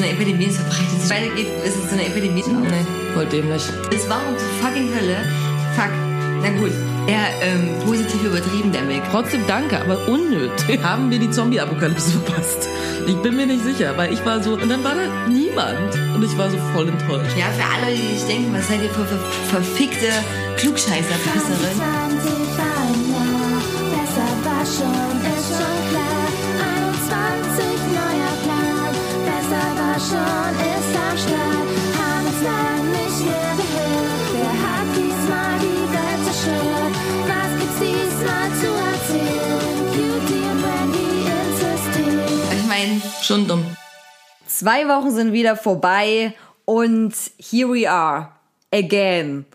so eine Epidemie, es verbreitet sich weitergeht, ist es so eine Epidemie. Nee, voll dämlich. Es war um zur fucking Hölle. Fuck. Na gut, eher ähm, positiv übertrieben, der Mick. Trotzdem danke, aber unnötig. Haben wir die Zombie-Apokalypse verpasst? Ich bin mir nicht sicher, weil ich war so, und dann war da niemand. Und ich war so voll enttäuscht. Ja, für alle, die sich denken, was seid ihr für ver verfickte Klugscheißer-Pisserin? 20 war ein Jahr, besser war schon, schon, ist am Start. Haben uns lang nicht mehr gehört. Wer hat diesmal die Welt zerstört? Was gibt's diesmal zu erzählen? Cutie und Randy insistieren. Ich meine, Schon dumm. Zwei Wochen sind wieder vorbei und here we are again.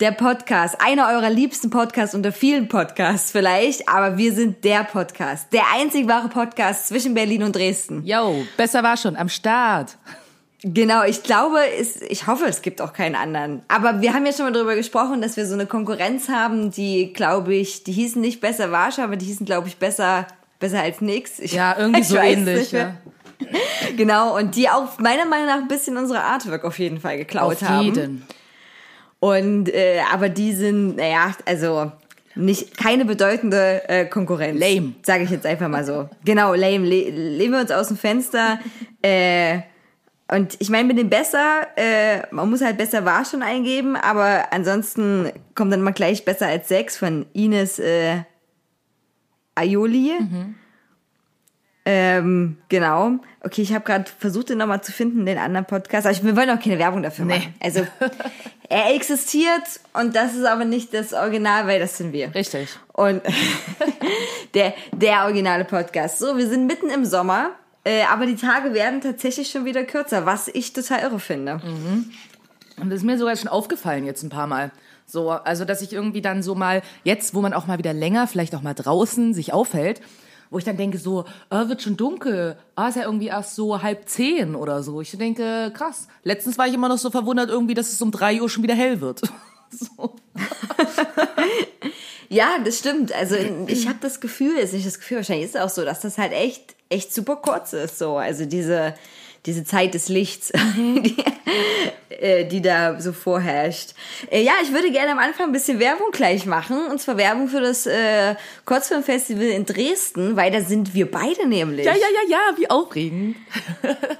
Der Podcast, einer eurer liebsten Podcasts unter vielen Podcasts vielleicht, aber wir sind der Podcast, der einzig wahre Podcast zwischen Berlin und Dresden. Yo, besser war schon, am Start. Genau, ich glaube, es, ich hoffe, es gibt auch keinen anderen. Aber wir haben ja schon mal darüber gesprochen, dass wir so eine Konkurrenz haben, die, glaube ich, die hießen nicht besser Warsch, aber die hießen, glaube ich, besser, besser als nix. Ich, Ja, irgendwie so ähnlich. Ja. Genau, und die auch meiner Meinung nach ein bisschen unsere Artwork auf jeden Fall geklaut Auf haben. Und äh, aber die sind, naja, also nicht keine bedeutende äh, Konkurrenz. Lame. Sage ich jetzt einfach mal so. Genau, lame. Le lehnen wir uns aus dem Fenster. äh, und ich meine, mit dem besser, äh, man muss halt besser war schon eingeben, aber ansonsten kommt dann mal gleich besser als sechs von Ines äh, Aioli. Ähm, genau. Okay, ich habe gerade versucht, den nochmal zu finden, den anderen Podcast. Aber ich, wir wollen auch keine Werbung dafür Nee. machen. Also, er existiert und das ist aber nicht das Original, weil das sind wir. Richtig. Und der, der originale Podcast. So, wir sind mitten im Sommer, äh, aber die Tage werden tatsächlich schon wieder kürzer, was ich total irre finde. Und das ist mir sogar schon aufgefallen jetzt ein paar Mal. So, also dass ich irgendwie dann so mal, jetzt, wo man auch mal wieder länger, vielleicht auch mal draußen sich aufhält, wo ich dann denke so, äh, wird schon dunkel, ah, ist ja irgendwie erst so halb zehn oder so. Ich denke, krass. Letztens war ich immer noch so verwundert irgendwie, dass es um drei Uhr schon wieder hell wird. Ja, das stimmt. Also ich habe das Gefühl, ist nicht das Gefühl, wahrscheinlich ist es auch so, dass das halt echt, echt super kurz ist. So, also diese, diese Zeit des Lichts, die, äh, die da so vorherrscht. Äh, ja, ich würde gerne am Anfang ein bisschen Werbung gleich machen. Und zwar Werbung für das äh, Kurzfilmfestival in Dresden, weil da sind wir beide nämlich. Ja, ja, ja, ja, wie aufregend.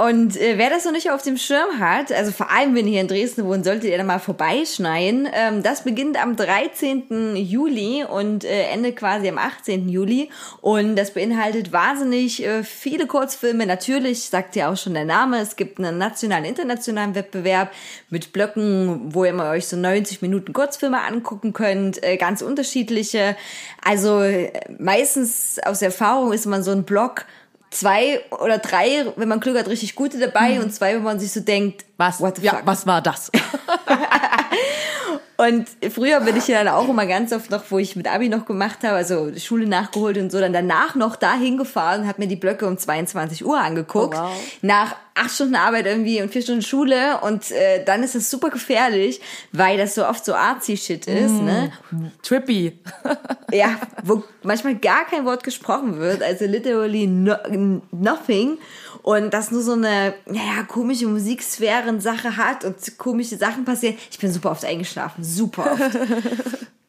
Und äh, wer das noch nicht auf dem Schirm hat, also vor allem wenn ihr hier in Dresden wohnt, solltet ihr da mal vorbeischneien. Ähm, das beginnt am 13. Juli und äh, endet quasi am 18. Juli. Und das beinhaltet wahnsinnig äh, viele Kurzfilme. Natürlich sagt ja auch schon der Name, es gibt einen nationalen, internationalen Wettbewerb mit Blöcken, wo ihr mal euch so 90 Minuten Kurzfilme angucken könnt, äh, ganz unterschiedliche. Also äh, meistens aus Erfahrung ist man so ein Block, zwei oder drei, wenn man Glück hat, richtig gute dabei und zwei, wo man sich so denkt, Was? what the ja, fuck? was war das? Und früher bin ich ja dann auch immer ganz oft noch, wo ich mit Abi noch gemacht habe, also Schule nachgeholt und so, dann danach noch da hingefahren und habe mir die Blöcke um 22 Uhr angeguckt. Oh, wow. Nach acht Stunden Arbeit irgendwie und vier Stunden Schule und äh, dann ist das super gefährlich, weil das so oft so artsy-Shit ist, Mm. ne? Trippy. Ja, wo manchmal gar kein Wort gesprochen wird, also literally no, nothing. Und das nur so eine, naja, komische Musiksphären-Sache hat und komische Sachen passieren. Ich bin super oft eingeschlafen, super oft.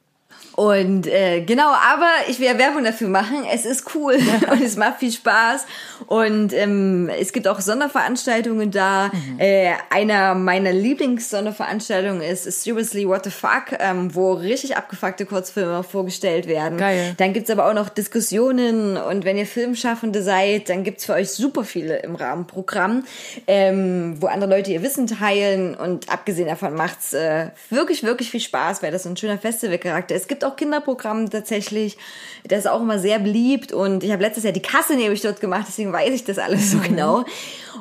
Und äh, genau, aber ich will ja Werbung dafür machen. Es ist cool und es macht viel Spaß. Und ähm, es gibt auch Sonderveranstaltungen da. Äh, einer meiner Lieblings-Sonderveranstaltungen ist Seriously What the Fuck, ähm, wo richtig abgefuckte Kurzfilme vorgestellt werden. Geil. Dann gibt's aber auch noch Diskussionen und wenn ihr Filmschaffende seid, dann gibt's für euch super viele im Rahmenprogramm, ähm, wo andere Leute ihr Wissen teilen und abgesehen davon macht's äh, wirklich, wirklich viel Spaß, weil das so ein schöner Festivalcharakter ist. Es gibt auch Kinderprogramme tatsächlich, das ist auch immer sehr beliebt und ich habe letztes Jahr die Kasse nämlich dort gemacht, deswegen weiß ich das alles so genau.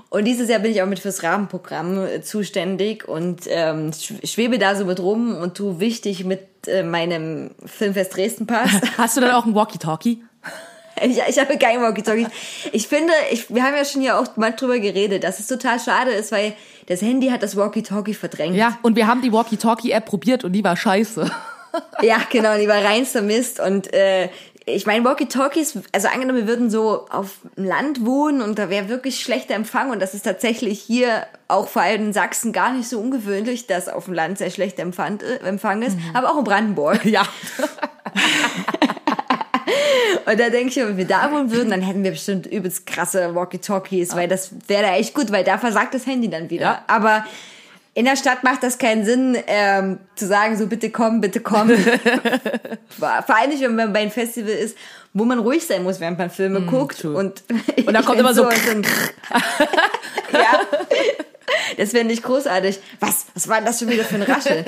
Und dieses Jahr bin ich auch mit fürs Rahmenprogramm äh, zuständig und ähm, sch- schwebe da so mit rum und tu wichtig mit äh, meinem Filmfest Dresden Pass. Hast du dann auch ein Walkie-Talkie? Ich, ich habe kein Walkie-Talkie. Ich finde, ich, wir haben ja schon ja auch mal drüber geredet, dass es total schade ist, weil das Handy hat das Walkie-Talkie verdrängt. Ja, und wir haben die Walkie-Talkie-App probiert und die war scheiße. Ja, genau, die war reinster Mist und äh, ich meine, Walkie-Talkies, also angenommen, wir würden so auf dem Land wohnen und da wäre wirklich schlechter Empfang und das ist tatsächlich hier auch vor allem in Sachsen gar nicht so ungewöhnlich, dass auf dem Land sehr schlechter Empfang, äh, Empfang ist, aber auch in Brandenburg. Ja. Und da denke ich, wenn wir da wohnen würden, dann hätten wir bestimmt übelst krasse Walkie-Talkies, weil das wäre da echt gut, weil da versagt das Handy dann wieder. Ja. Aber in der Stadt macht das keinen Sinn, ähm, zu sagen, so bitte komm, bitte komm. Vor allem nicht, wenn man bei einem Festival ist, wo man ruhig sein muss, während man Filme guckt. true. Und, Und da kommt immer so- ein- ja. Das wäre nicht großartig. Was? Was war denn das schon wieder für ein Rascheln?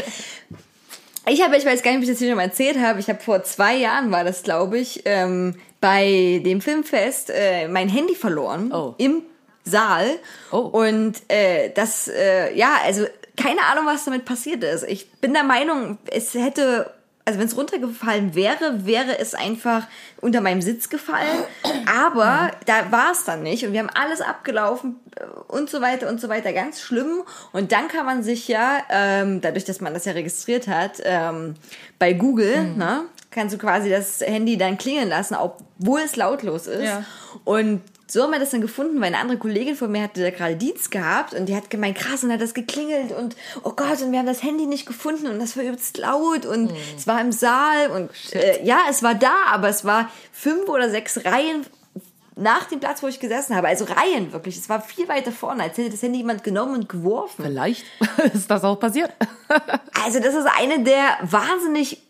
Ich habe, ich weiß gar nicht, ob ich das hier schon mal erzählt habe, ich habe vor zwei Jahren war das, glaube ich, ähm, bei dem Filmfest äh, mein Handy verloren Oh. im Saal. Oh. Und äh, das, äh, ja, also keine Ahnung, was damit passiert ist. Ich bin der Meinung, es hätte, also wenn es runtergefallen wäre, wäre es einfach unter meinem Sitz gefallen. Aber da war es dann nicht. Und wir haben alles abgelaufen äh, und so weiter und so weiter. Ganz schlimm. Und dann kann man sich ja, ähm, dadurch, dass man das ja registriert hat, ähm, bei Google, ne, kannst du quasi das Handy dann klingeln lassen, obwohl es lautlos ist. Ja. Und so haben wir das dann gefunden, weil eine andere Kollegin von mir hatte da gerade Dienst gehabt und die hat gemeint, krass, und hat das geklingelt und oh Gott, und wir haben das Handy nicht gefunden und das war übelst laut und es war im Saal und äh, ja, es war da, aber es war fünf oder sechs Reihen nach dem Platz, wo ich gesessen habe. Also Reihen wirklich. Es war viel weiter vorne, als hätte das Handy jemand genommen und geworfen. Vielleicht ist das auch passiert. Also das ist eine der wahnsinnig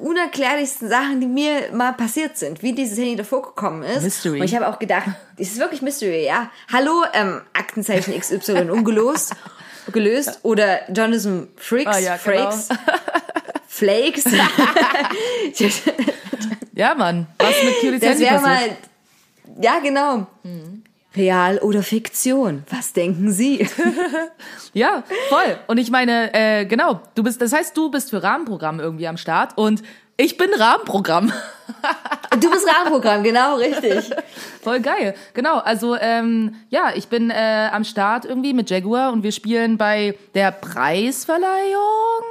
unerklärlichsten Sachen, die mir mal passiert sind, wie dieses Handy davor gekommen ist. Mystery. Und ich habe auch gedacht, das ist wirklich Mystery, ja. Hallo, ähm, Aktenzeichen XY ungelost, gelöst oder Journalism Freaks, Ah, ja, genau. Frakes, Flakes. Ja, Mann. Was mit Cuties das wäre passiert? mal, ja genau. Real oder Fiktion? Was denken Sie? Ja, voll. Und ich meine, äh, genau, du bist, das heißt, du bist für Rahmenprogramm irgendwie am Start und ich bin Rahmenprogramm. Du bist Rahmenprogramm, genau richtig. Voll geil. Genau, also ähm, ja, ich bin äh, am Start irgendwie mit Jaguar und wir spielen bei der Preisverleihung,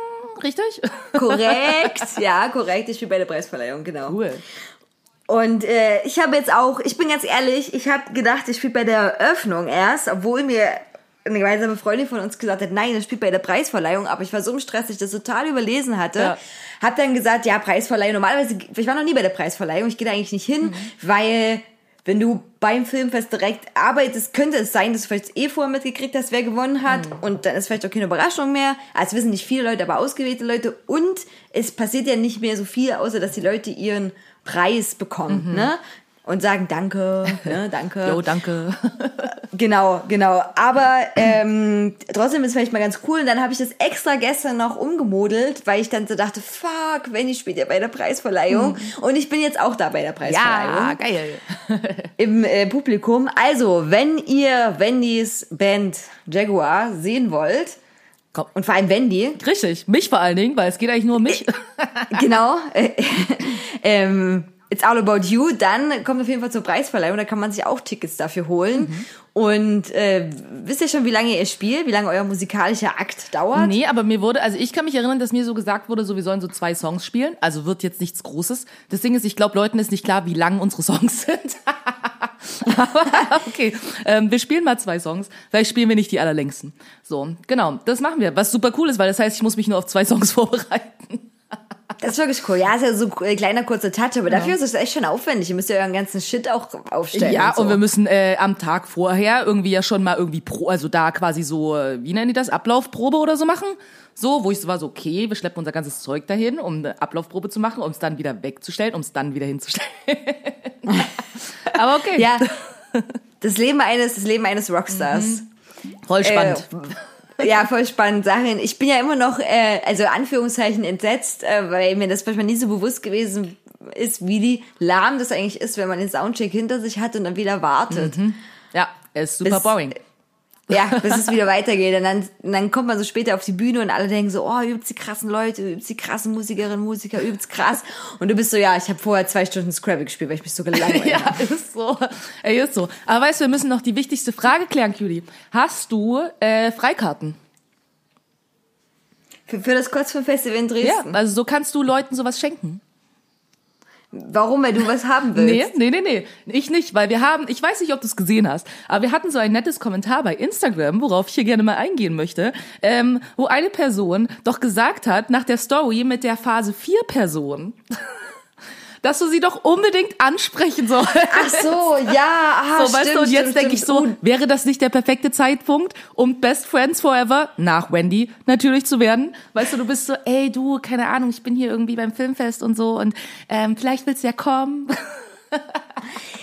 richtig? Korrekt, ja, korrekt. Ich spiele bei der Preisverleihung, genau. Cool. Und äh, ich habe jetzt auch, ich bin ganz ehrlich, ich habe gedacht, ich spiele bei der Eröffnung erst, obwohl mir eine gemeinsame Freundin von uns gesagt hat, nein, das spielt bei der Preisverleihung, aber ich war so im Stress, dass ich das total überlesen hatte. Ja. Hab dann gesagt, ja, Preisverleihung, normalerweise, ich war noch nie bei der Preisverleihung, ich gehe da eigentlich nicht hin, weil wenn du beim Filmfest direkt arbeitest, könnte es sein, dass du vielleicht eh vorher mitgekriegt hast, wer gewonnen hat und dann ist vielleicht auch keine Überraschung mehr. Also wissen nicht viele Leute, aber ausgewählte Leute und es passiert ja nicht mehr so viel, außer dass die Leute ihren Preis bekommen, ne? Und sagen Danke, ne, danke. Jo, danke. Genau, genau. Aber ähm, trotzdem ist es vielleicht mal ganz cool. Und dann habe ich das extra gestern noch umgemodelt, weil ich dann so dachte, fuck, Wendy spielt ja bei der Preisverleihung. Und ich bin jetzt auch da bei der Preisverleihung Ja, geil. im äh, Publikum. Also, wenn ihr Wendys Band Jaguar sehen wollt, Komm. und vor allem Wendy, Richtig, mich vor allen Dingen, weil es geht eigentlich nur um mich. genau, äh, ähm, It's all about you, dann kommt auf jeden Fall zur Preisverleihung, da kann man sich auch Tickets dafür holen. Und äh, wisst ihr schon, wie lange ihr spielt, wie lange euer musikalischer Akt dauert? Nee, aber mir wurde, also ich kann mich erinnern, dass mir so gesagt wurde, so wir sollen so zwei Songs spielen. Also wird jetzt nichts Großes. Das Ding ist, ich glaube, Leuten ist nicht klar, wie lang unsere Songs sind. aber okay, ähm, wir spielen mal zwei Songs. Vielleicht spielen wir nicht die allerlängsten. So, genau, das machen wir. Was super cool ist, weil das heißt, ich muss mich nur auf zwei Songs vorbereiten. Das ist wirklich cool. Ja, ist ja so ein kleiner kurzer Touch, aber dafür ist es echt schon aufwendig. Ihr müsst ja euren ganzen Shit auch aufstellen. Ja, und, so. und wir müssen äh, am Tag vorher irgendwie ja schon mal irgendwie pro, also da quasi so, äh, wie nennen die das, Ablaufprobe oder so machen. So, wo ich so war so, okay, wir schleppen unser ganzes Zeug dahin, um eine Ablaufprobe zu machen, um es dann wieder wegzustellen, um es dann wieder hinzustellen. Aber okay, ja, das Leben eines, das Leben eines Rockstars. voll spannend. Äh, ja, voll spannend Sachen. Ich bin ja immer noch, äh, also Anführungszeichen entsetzt, äh, weil mir das manchmal nie so bewusst gewesen ist, wie die lahm das eigentlich ist, wenn man den Soundcheck hinter sich hat und dann wieder wartet. ja, er ist super Bis- boring. Ja, bis es wieder weitergeht. Und dann, und dann kommt man so später auf die Bühne und alle denken so, oh, übelst die krassen Leute, übelst die krassen Musikerinnen, Musiker, übelst krass. Und du bist so, ja, ich habe vorher zwei Stunden Scrabble gespielt, weil ich mich so gelangweilt Ja, ist so. Ey, ist so. Aber weißt du, wir müssen noch die wichtigste Frage klären, Cutie. Hast du äh, Freikarten? Für, für das Kurzfilmfestival in Ja, Dresden. also so kannst du Leuten sowas schenken. Warum? Weil du was haben willst? Nee, nee, nee, nee. Ich nicht, weil wir haben, ich weiß nicht, ob du es gesehen hast, aber wir hatten so ein nettes Kommentar bei Instagram, worauf ich hier gerne mal eingehen möchte, ähm, wo eine Person doch gesagt hat, nach der Story mit der Phase 4 Person, dass du sie doch unbedingt ansprechen sollst. Ach so, ja, ah, So, weißt stimmt, du, und jetzt denke ich so, wäre das nicht der perfekte Zeitpunkt, um Best Friends Forever, nach Wendy natürlich zu werden? Weißt du, du bist so, ey du, keine Ahnung, ich bin hier irgendwie beim Filmfest und so und ähm, vielleicht willst du ja kommen.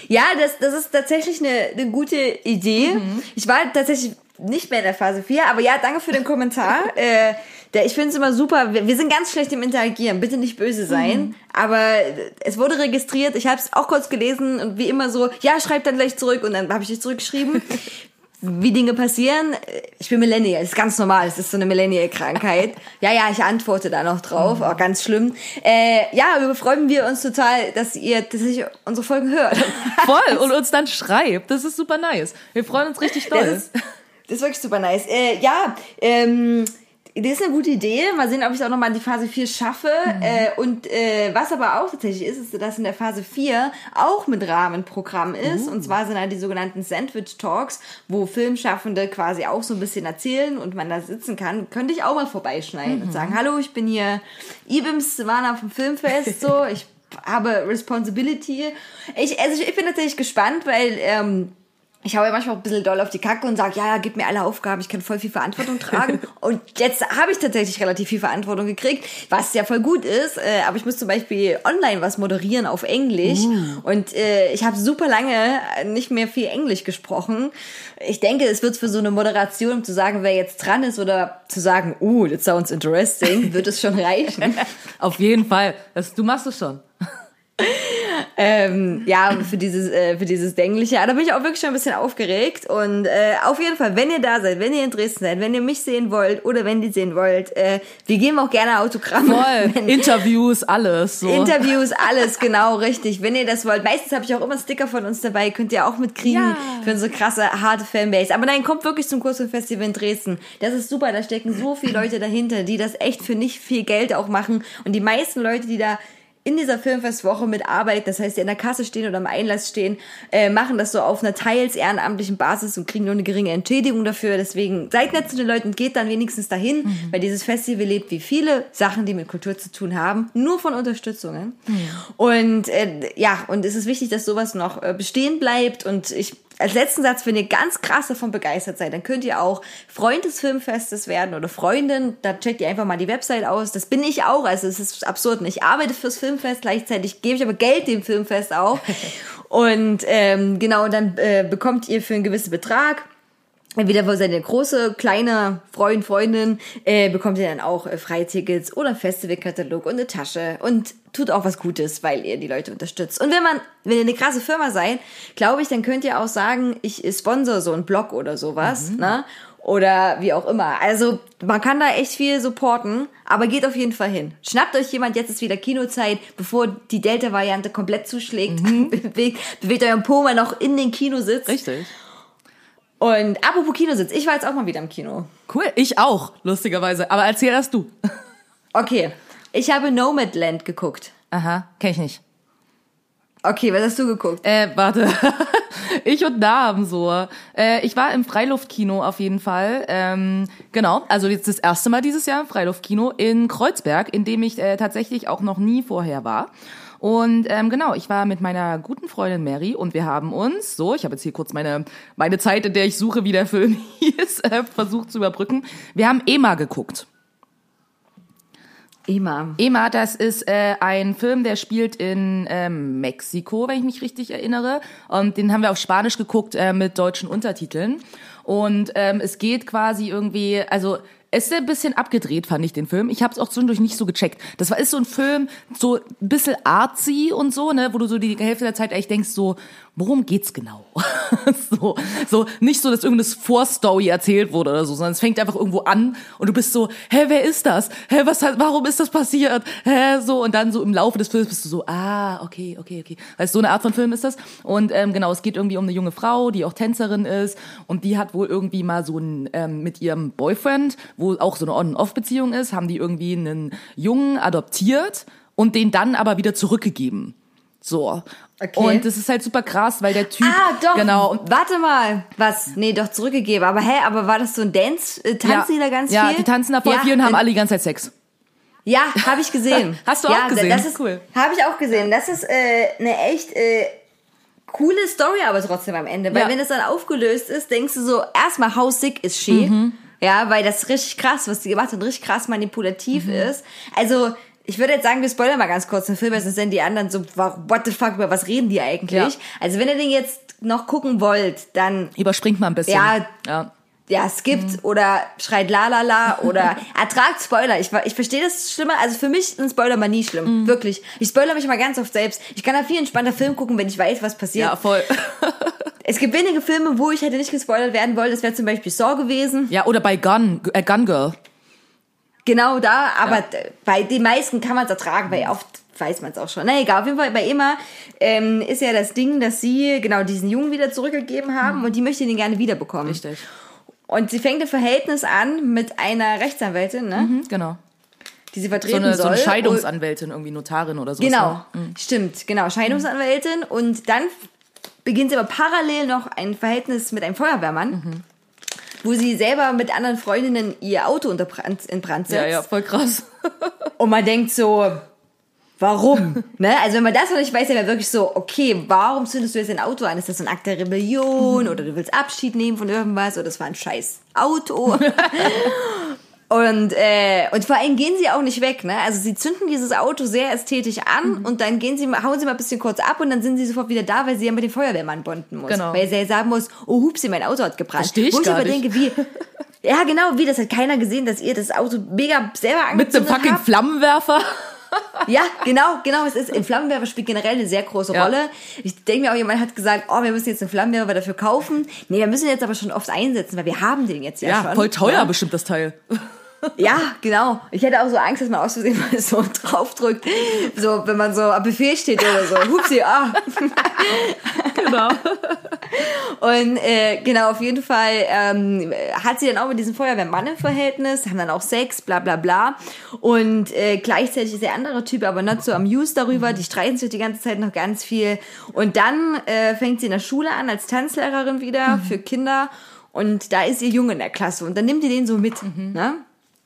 Ja, das, das ist tatsächlich eine, eine gute Idee. Mhm. Ich war tatsächlich nicht mehr in der Phase 4, aber ja, danke für den Kommentar. äh, der, ich finde es immer super. Wir, wir sind ganz schlecht im Interagieren. Bitte nicht böse sein. Mhm. Aber es wurde registriert. Ich habe es auch kurz gelesen und wie immer so, ja, schreib dann gleich zurück. Und dann habe ich dich zurückgeschrieben. wie Dinge passieren. Ich bin Millennial, das ist ganz normal, das ist so eine Millennial-Krankheit. Ja, ja, ich antworte da noch drauf, auch ganz schlimm. Äh, ja, aber freuen wir uns total, dass ihr tatsächlich unsere Folgen hört. Voll und uns dann schreibt. Das ist super nice. Wir freuen uns richtig doll. Das ist, das ist wirklich super nice. Äh, ja, ähm, das ist eine gute Idee. Mal sehen, ob ich es auch nochmal in die Phase 4 schaffe. Äh, und äh, was aber auch tatsächlich ist, ist, dass in der Phase 4 auch mit Rahmenprogramm ist. Und zwar sind da die sogenannten Sandwich Talks, wo Filmschaffende quasi auch so ein bisschen erzählen und man da sitzen kann. Könnte ich auch mal vorbeischneiden und sagen, hallo, ich bin hier Ibims Silvana vom Filmfest. So, ich habe Responsibility. Ich, also ich, ich bin tatsächlich gespannt, weil... Ähm, ich hau ja manchmal auch ein bisschen doll auf die Kacke und sage, ja, ja, gib mir alle Aufgaben, ich kann voll viel Verantwortung tragen. und jetzt habe ich tatsächlich relativ viel Verantwortung gekriegt, was ja voll gut ist. Äh, aber ich muss zum Beispiel online was moderieren auf Englisch. Und äh, ich habe super lange nicht mehr viel Englisch gesprochen. Ich denke, es wird für so eine Moderation, um zu sagen, wer jetzt dran ist oder zu sagen, uh, that sounds interesting, wird es schon reichen. Auf jeden Fall. Das, du machst es schon. Ähm, ja, für dieses, äh, für dieses Dängliche. Aber da bin ich auch wirklich schon ein bisschen aufgeregt. Und äh, auf jeden Fall, wenn ihr da seid, wenn ihr in Dresden seid, wenn ihr mich sehen wollt oder wenn die sehen wollt, äh, wir geben auch gerne Autogramme. Voll. Wenn, Interviews, alles. So. Interviews, alles, genau, richtig. Wenn ihr das wollt. Meistens habe ich auch immer Sticker von uns dabei, könnt ihr auch mitkriegen Ja. für unsere krasse, harte Fanbase. Aber nein, kommt wirklich zum Kursfilmfestival in Dresden. Das ist super, da stecken so viele Leute dahinter, die das echt für nicht viel Geld auch machen. Und die meisten Leute, die da in dieser Filmfestwoche mitarbeiten, das heißt, die in der Kasse stehen oder am Einlass stehen, äh, machen das so auf einer teils ehrenamtlichen Basis und kriegen nur eine geringe Entschädigung dafür. Deswegen seid nett zu den Leuten, geht dann wenigstens dahin, weil dieses Festival lebt wie viele Sachen, die mit Kultur zu tun haben, nur von Unterstützungen. Und äh, ja, und es ist wichtig, dass sowas noch äh, bestehen bleibt und ich als letzten Satz, wenn ihr ganz krass davon begeistert seid, dann könnt ihr auch Freund des Filmfestes werden oder Freundin. Da checkt ihr einfach mal die Website aus. Das bin ich auch. Also es ist absurd. Ich arbeite fürs Filmfest, gleichzeitig gebe ich aber Geld dem Filmfest auch. Und ähm, genau, dann äh, bekommt ihr für einen gewissen Betrag Entweder für seine große, kleine Freund, Freundin äh, bekommt ihr dann auch äh, Freitickets oder Festivalkatalog und eine Tasche und tut auch was Gutes, weil ihr die Leute unterstützt. Und wenn man, wenn ihr eine krasse Firma seid, glaube ich, dann könnt ihr auch sagen, ich sponsor so einen Blog oder sowas, ne? Oder wie auch immer. Also man kann da echt viel supporten, aber geht auf jeden Fall hin. Schnappt euch jemand, jetzt ist wieder Kinozeit, bevor die Delta-Variante komplett zuschlägt. bewegt, bewegt euren Po mal noch in den Kinositz. Richtig. Und apropos Kinositz, ich war jetzt auch mal wieder im Kino. Cool. Ich auch, lustigerweise. Aber erzähl erst du. Okay, ich habe Nomadland geguckt. Aha, kenn ich nicht. Okay, was hast du geguckt? Äh, warte. ich und Namen so. Äh, ich war im Freiluftkino auf jeden Fall. Ähm, genau, also jetzt das erste Mal dieses Jahr im Freiluftkino in Kreuzberg, in dem ich äh, tatsächlich auch noch nie vorher war. Und ähm, genau, ich war mit meiner guten Freundin Mary und wir haben uns, so, ich habe jetzt hier kurz meine, meine Zeit, in der ich suche, wie der Film hieß, äh, versucht zu überbrücken. Wir haben Ema geguckt. Ema. Ema, das ist äh, ein Film, der spielt in ähm, Mexiko, wenn ich mich richtig erinnere. Und den haben wir auf Spanisch geguckt äh, mit deutschen Untertiteln. Und ähm, es geht quasi irgendwie, also es ist ein bisschen abgedreht, fand ich den Film. Ich habe es auch zwischendurch nicht so gecheckt. Das war ist so ein Film, so ein bisschen artsy und so, ne, wo du so die Hälfte der Zeit eigentlich denkst, so, worum geht's genau? so, so nicht so, dass irgendeine Vorstory erzählt wurde oder so, sondern es fängt einfach irgendwo an und du bist so, hä, wer ist das? Hä, was warum ist das passiert? Hä, so und dann so im Laufe des Films bist du so, ah, okay, okay, okay. Weißt so eine Art von Film ist das. Und ähm, genau, es geht irgendwie um eine junge Frau, die auch Tänzerin ist und die hat wohl irgendwie mal so ein ähm, mit ihrem Boyfriend, wo auch so eine On-Off-Beziehung ist, haben die irgendwie einen Jungen adoptiert und den dann aber wieder zurückgegeben. So. Okay. Und das ist halt super krass, weil der Typ. Ah, doch. Genau. Und Warte mal. Was? Nee, doch zurückgegeben. Aber hä, aber war das so ein Dance? Äh, tanzen die da ganz ja, viel? die tanzen da voll ja, viel und haben alle die ganze Zeit Sex. Ja, habe ich gesehen. Hast du ja, auch gesehen? Das ist Cool. Habe ich auch gesehen. Das ist äh, eine echt äh, coole Story, aber trotzdem am Ende. Weil Ja. wenn es dann aufgelöst ist, denkst du so, erstmal, how sick ist she? Mhm. Ja, weil das richtig krass, was die gemacht hat, richtig krass manipulativ Mhm. ist. Also, ich würde jetzt sagen, wir spoilern mal ganz kurz den Film, sonst sind die anderen so, what the fuck, über was reden die eigentlich? Ja. Also, wenn ihr den jetzt noch gucken wollt, dann Überspringt mal ein bisschen. Ja. ja. ja, skippt oder schreit la la la oder ertragt Spoiler. Ich, ich verstehe das schlimmer. Also für mich sind Spoiler mal nie schlimm. Wirklich. Ich spoilere mich mal ganz oft selbst. Ich kann da viel entspannter Film gucken, wenn ich weiß, was passiert. Ja, voll. Es gibt wenige Filme, wo ich hätte nicht gespoilert werden wollen. Das wäre zum Beispiel Saw gewesen. Ja, oder bei Gun, äh, Gun Girl. Genau da. Aber d- bei den meisten kann man es ertragen, weil oft weiß man es auch schon. Na egal, auf jeden Fall bei Emma ähm, ist ja das Ding, dass sie genau diesen Jungen wieder zurückgegeben haben und die möchte ihn gerne wiederbekommen. Richtig. Und sie fängt ein Verhältnis an mit einer Rechtsanwältin, ne? Mhm, genau. die sie So vertreten eine, so soll. eine Scheidungsanwältin, irgendwie Notarin oder so. Genau, Ne? stimmt, genau, Scheidungsanwältin. Und dann beginnt sie aber parallel noch ein Verhältnis mit einem Feuerwehrmann, Mhm. Wo sie selber mit anderen Freundinnen ihr Auto unter Brand, in Brand setzt. Ja, ja, voll krass. Und man denkt so, warum? ne? Also wenn man das noch nicht weiß, dann wäre wirklich so, okay, warum zündest du jetzt ein Auto an? Ist das so ein Akt der Rebellion oder du willst Abschied nehmen von irgendwas oder das war ein scheiß Auto? Und, äh, und vor allem gehen sie auch nicht weg, ne? Also sie zünden dieses Auto sehr ästhetisch an und dann gehen sie, mal- hauen sie mal ein bisschen kurz ab und dann sind sie sofort wieder da, weil sie ja mit dem Feuerwehrmann bonden muss. Genau. Weil sie ja sagen muss, oh hupsi, mein Auto hat gebrannt. Versteh ich Wo ich gar aber nicht. denke, wie, ja genau, wie, das hat keiner gesehen, dass ihr das Auto mega selber Mit dem angezündet fucking habt. Flammenwerfer. Ja, genau, genau. Es ist, ein Flammenwerfer spielt generell eine sehr große Ja. Rolle. Ich denke mir auch, jemand hat gesagt, oh, wir müssen jetzt einen Flammenwerfer dafür kaufen. Nee, wir müssen ihn jetzt aber schon oft einsetzen, weil wir haben den jetzt ja, Ja, schon. voll teuer Ja? bestimmt das Teil. Ja, genau. Ich hätte auch so Angst, dass man aus Versehen mal so draufdrückt. So, wenn man so am Befehl steht oder so. Hupsi, ah. Genau. Und äh, genau, auf jeden Fall ähm, hat sie dann auch mit diesem Feuerwehrmann im Verhältnis, haben dann auch Sex, bla bla bla. Und äh, gleichzeitig ist der andere Typ aber not so amused darüber, die streiten sich die ganze Zeit noch ganz viel. Und dann äh, fängt sie in der Schule an als Tanzlehrerin wieder für Kinder. Und da ist ihr Junge in der Klasse und dann nimmt die den so mit. Ne?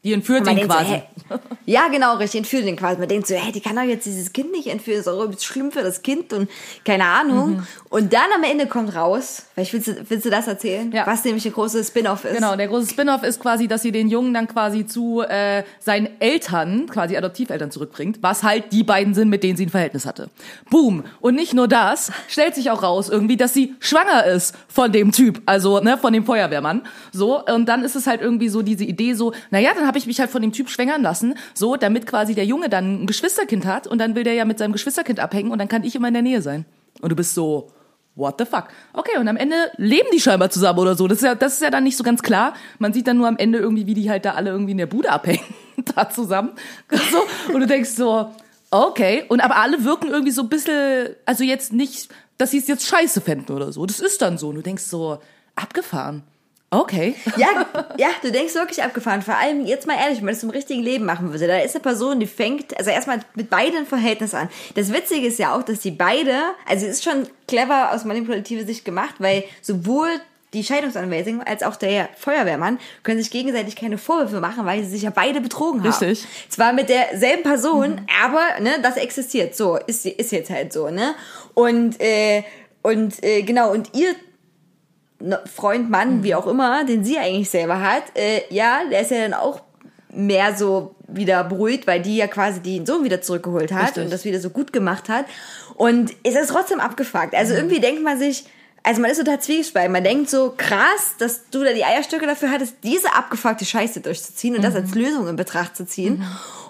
Die entführt ihn quasi. So? Ja, genau, richtig, entführt den quasi. Man denkt so, hä, die kann doch jetzt dieses Kind nicht entführen, ist doch schlimm für das Kind und keine Ahnung. Mhm. Und dann am Ende kommt raus, vielleicht willst du, willst du das erzählen? Ja. Was nämlich der große Spin-off ist. Genau, der große Spin-off ist quasi, dass sie den Jungen dann quasi zu äh, seinen Eltern, quasi Adoptiveltern zurückbringt, was halt die beiden sind, mit denen sie ein Verhältnis hatte. Boom. Und nicht nur das, stellt sich auch raus irgendwie, dass sie schwanger ist von dem Typ, also ne, von dem Feuerwehrmann. So, und dann ist es halt irgendwie so diese Idee so, naja, dann habe ich mich halt von dem Typ schwängern lassen, so, damit quasi der Junge dann ein Geschwisterkind hat und dann will der ja mit seinem Geschwisterkind abhängen und dann kann ich immer in der Nähe sein. Und du bist so, What the fuck? Okay, und am Ende leben die scheinbar zusammen oder so. Das ist ja, das ist ja dann nicht so ganz klar. Man sieht dann nur am Ende irgendwie, wie die halt da alle irgendwie in der Bude abhängen, da zusammen. So. Und du denkst so, okay. Und aber alle wirken irgendwie so ein bisschen, also jetzt nicht, dass sie es jetzt scheiße fänden oder so. Das ist dann so. Und du denkst so, abgefahren. Okay. Ja, ja, du denkst wirklich abgefahren. Vor allem, jetzt mal ehrlich, wenn man das im richtigen Leben machen würde, da ist eine Person, die fängt, also erstmal mit beiden Verhältnis an. Das Witzige ist ja auch, dass die beide, also es ist schon clever aus manipulativer Sicht gemacht, weil sowohl die Scheidungsanwältin als auch der Feuerwehrmann können sich gegenseitig keine Vorwürfe machen, weil sie sich ja beide betrogen haben. Richtig. Zwar mit derselben Person, aber ne, das existiert. So, ist, ist jetzt halt so, ne? Und, äh, und äh, genau, und ihr Freund, Mann, wie auch immer, den sie eigentlich selber hat, äh, ja, der ist ja dann auch mehr so wieder beruhigt, weil die ja quasi den Sohn wieder zurückgeholt hat Richtig. und das wieder so gut gemacht hat. Und es ist trotzdem abgefuckt. Also irgendwie denkt man sich, also man ist total zwiegespalten. Man denkt so, krass, dass du da die Eierstöcke dafür hattest, diese abgefuckte Scheiße durchzuziehen und das als Lösung in Betracht zu ziehen.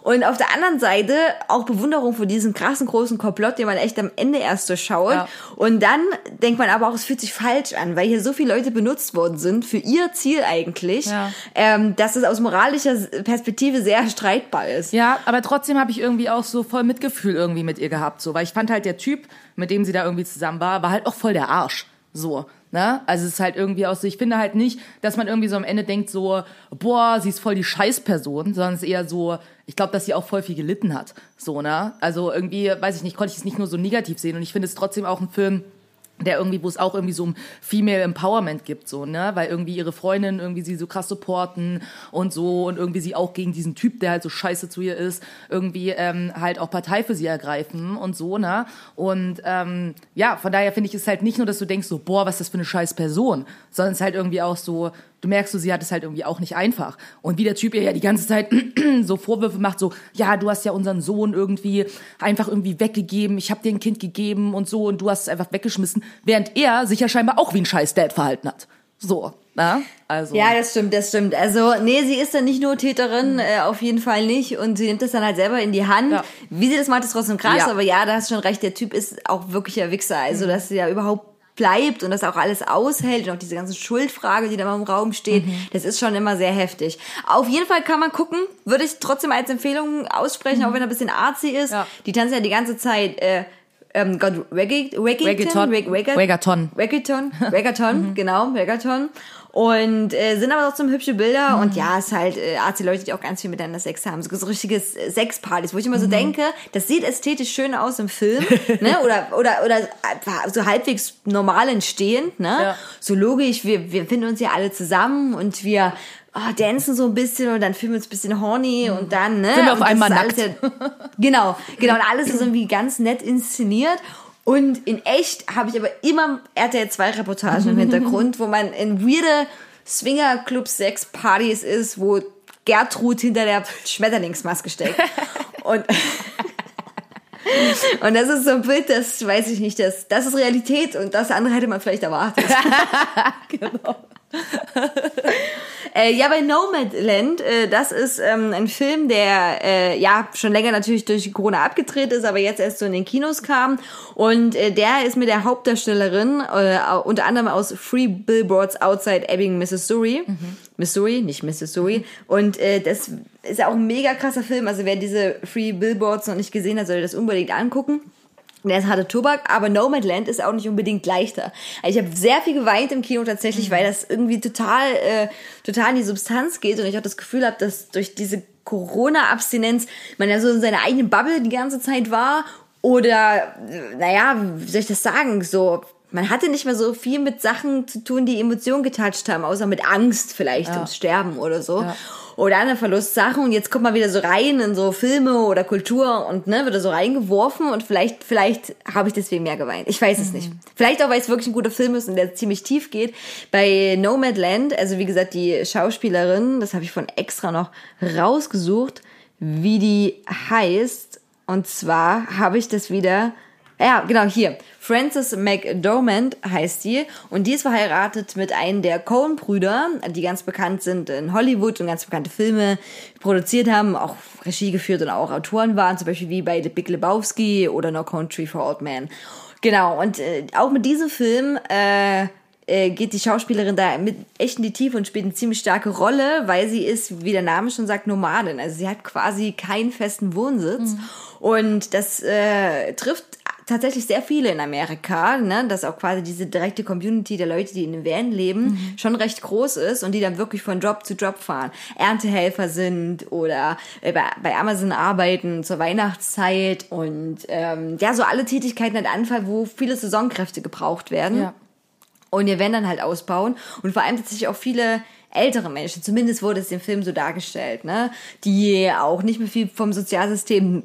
Und auf der anderen Seite auch Bewunderung für diesen krassen großen Komplott, den man echt am Ende erst durchschaut. Ja. Und dann denkt man aber auch, es fühlt sich falsch an, weil hier so viele Leute benutzt worden sind für ihr Ziel eigentlich, Ja. ähm, dass es aus moralischer Perspektive sehr streitbar ist. Ja, aber trotzdem habe ich irgendwie auch so voll Mitgefühl irgendwie mit ihr gehabt, so, weil ich fand halt der Typ, mit dem sie da irgendwie zusammen war, war halt auch voll der Arsch, so. Ne? Also es ist halt irgendwie auch so, ich finde halt nicht, dass man irgendwie so am Ende denkt so, boah, sie ist voll die Scheißperson, sondern es ist eher so, ich glaube, dass sie auch voll viel gelitten hat. So, ne? Also irgendwie, weiß ich nicht, konnte ich es nicht nur so negativ sehen und ich finde es trotzdem auch ein Film, der irgendwie, wo es auch irgendwie so um Female Empowerment gibt, so, ne, weil irgendwie ihre Freundinnen irgendwie sie so krass supporten und so und irgendwie sie auch gegen diesen Typ, der halt so scheiße zu ihr ist, irgendwie ähm, halt auch Partei für sie ergreifen und so, ne, und ähm, ja, von daher finde ich es halt nicht nur, dass du denkst so, boah, was ist das für eine scheiß Person, sondern es ist halt irgendwie auch so, du merkst so, sie hat es halt irgendwie auch nicht einfach. Und wie der Typ ihr ja die ganze Zeit so Vorwürfe macht, so, ja, du hast ja unseren Sohn irgendwie einfach irgendwie weggegeben, ich habe dir ein Kind gegeben und so und du hast es einfach weggeschmissen, während er sich ja scheinbar auch wie ein scheiß Dad verhalten hat. So, na? Also. Ja, das stimmt, das stimmt. Also, nee, sie ist dann nicht nur Täterin, äh, auf jeden Fall nicht. Und sie nimmt das dann halt selber in die Hand. Ja. Wie sie das macht, ist trotzdem krass. Ja. Aber ja, da hast du schon recht, der Typ ist auch wirklich ein Wichser. Also, dass sie ja überhaupt bleibt und das auch alles aushält und auch diese ganze Schuldfrage, die da mal im Raum steht, das ist schon immer sehr heftig. Auf jeden Fall kann man gucken, würde ich trotzdem als Empfehlung aussprechen, auch wenn er ein bisschen arzi ist. Ja. Die tanzen ja die ganze Zeit, äh, ähm Gott, Reggae, Reggaeton? Reggaeton. Reg- Regga- Reggaeton. Reggaeton, Reggaeton, genau, Reggaeton. Und äh, sind aber trotzdem hübsche Bilder und ja, es ist halt äh, Arzt-Leute, die auch ganz viel miteinander Sex haben. So, so richtiges äh, Sexpartys, wo ich immer so denke, das sieht ästhetisch schön aus im Film, ne? Oder oder oder einfach so halbwegs normal entstehend, ne? Ja. So logisch, wir wir finden uns ja alle zusammen und wir oh, dancen so ein bisschen und dann fühlen wir uns ein bisschen horny und dann, ne? Sind wir auf einmal alles Ja, genau, genau. Und alles ist irgendwie ganz nett inszeniert. Und in echt habe ich aber immer RTL 2 Reportagen im Hintergrund, wo man in weirde Swinger-Club Sex Partys ist, wo Gertrud hinter der Schmetterlingsmaske steckt. Und, und das ist so ein Bild, das weiß ich nicht, das, das ist Realität und das andere hätte man vielleicht erwartet. genau. Äh, ja, bei Nomadland, äh, das ist ähm, ein Film, der äh, ja schon länger natürlich durch Corona abgedreht ist, aber jetzt erst so in den Kinos kam. Und äh, der ist mit der Hauptdarstellerin, äh, unter anderem aus Free Billboards Outside Ebbing, Missouri. Missouri, nicht Missouri. Und äh, das ist auch ein mega krasser Film. Also wer diese Free Billboards noch nicht gesehen hat, sollte das unbedingt angucken. Der ist harte Tobak, aber Nomadland ist auch nicht unbedingt leichter. Also ich habe sehr viel geweint im Kino tatsächlich, weil das irgendwie total, äh, total in die Substanz geht und ich auch das Gefühl habe, dass durch diese Corona-Abstinenz man ja so in seiner eigenen Bubble die ganze Zeit war oder, äh, naja, wie soll ich das sagen, so man hatte nicht mehr so viel mit Sachen zu tun, die Emotionen getoucht haben, außer mit Angst vielleicht ums Sterben oder so. Ja. Oder andere Verlustsachen und jetzt kommt man wieder so rein in so Filme oder Kultur und ne, wird da so reingeworfen und vielleicht, vielleicht habe ich deswegen mehr geweint. Ich weiß es nicht. Vielleicht auch, weil es wirklich ein guter Film ist und der ziemlich tief geht. Bei Nomadland, also wie gesagt, die Schauspielerin, das habe ich von extra noch rausgesucht, wie die heißt. Und zwar habe ich das wieder ja, genau, hier. Frances McDormand heißt die und die ist verheiratet mit einem der Coen-Brüder, die ganz bekannt sind in Hollywood und ganz bekannte Filme produziert haben, auch Regie geführt und auch Autoren waren, zum Beispiel wie bei The Big Lebowski oder No Country for Old Men. Genau, und äh, auch mit diesem Film äh, äh, geht die Schauspielerin da mit echt in die Tiefe und spielt eine ziemlich starke Rolle, weil sie ist, wie der Name schon sagt, Nomadin. Also sie hat quasi keinen festen Wohnsitz. Und das äh, trifft tatsächlich sehr viele in Amerika, ne? dass auch quasi diese direkte Community der Leute, die in den Van leben, schon recht groß ist und die dann wirklich von Job zu Job fahren. Erntehelfer sind oder äh, bei, bei Amazon arbeiten zur Weihnachtszeit und ähm, ja, so alle Tätigkeiten halt anfallen, wo viele Saisonkräfte gebraucht werden Ja. und ihr Van dann halt ausbauen und vor allem tatsächlich auch viele ältere Menschen, zumindest wurde es im Film so dargestellt, ne, die auch nicht mehr viel vom Sozialsystem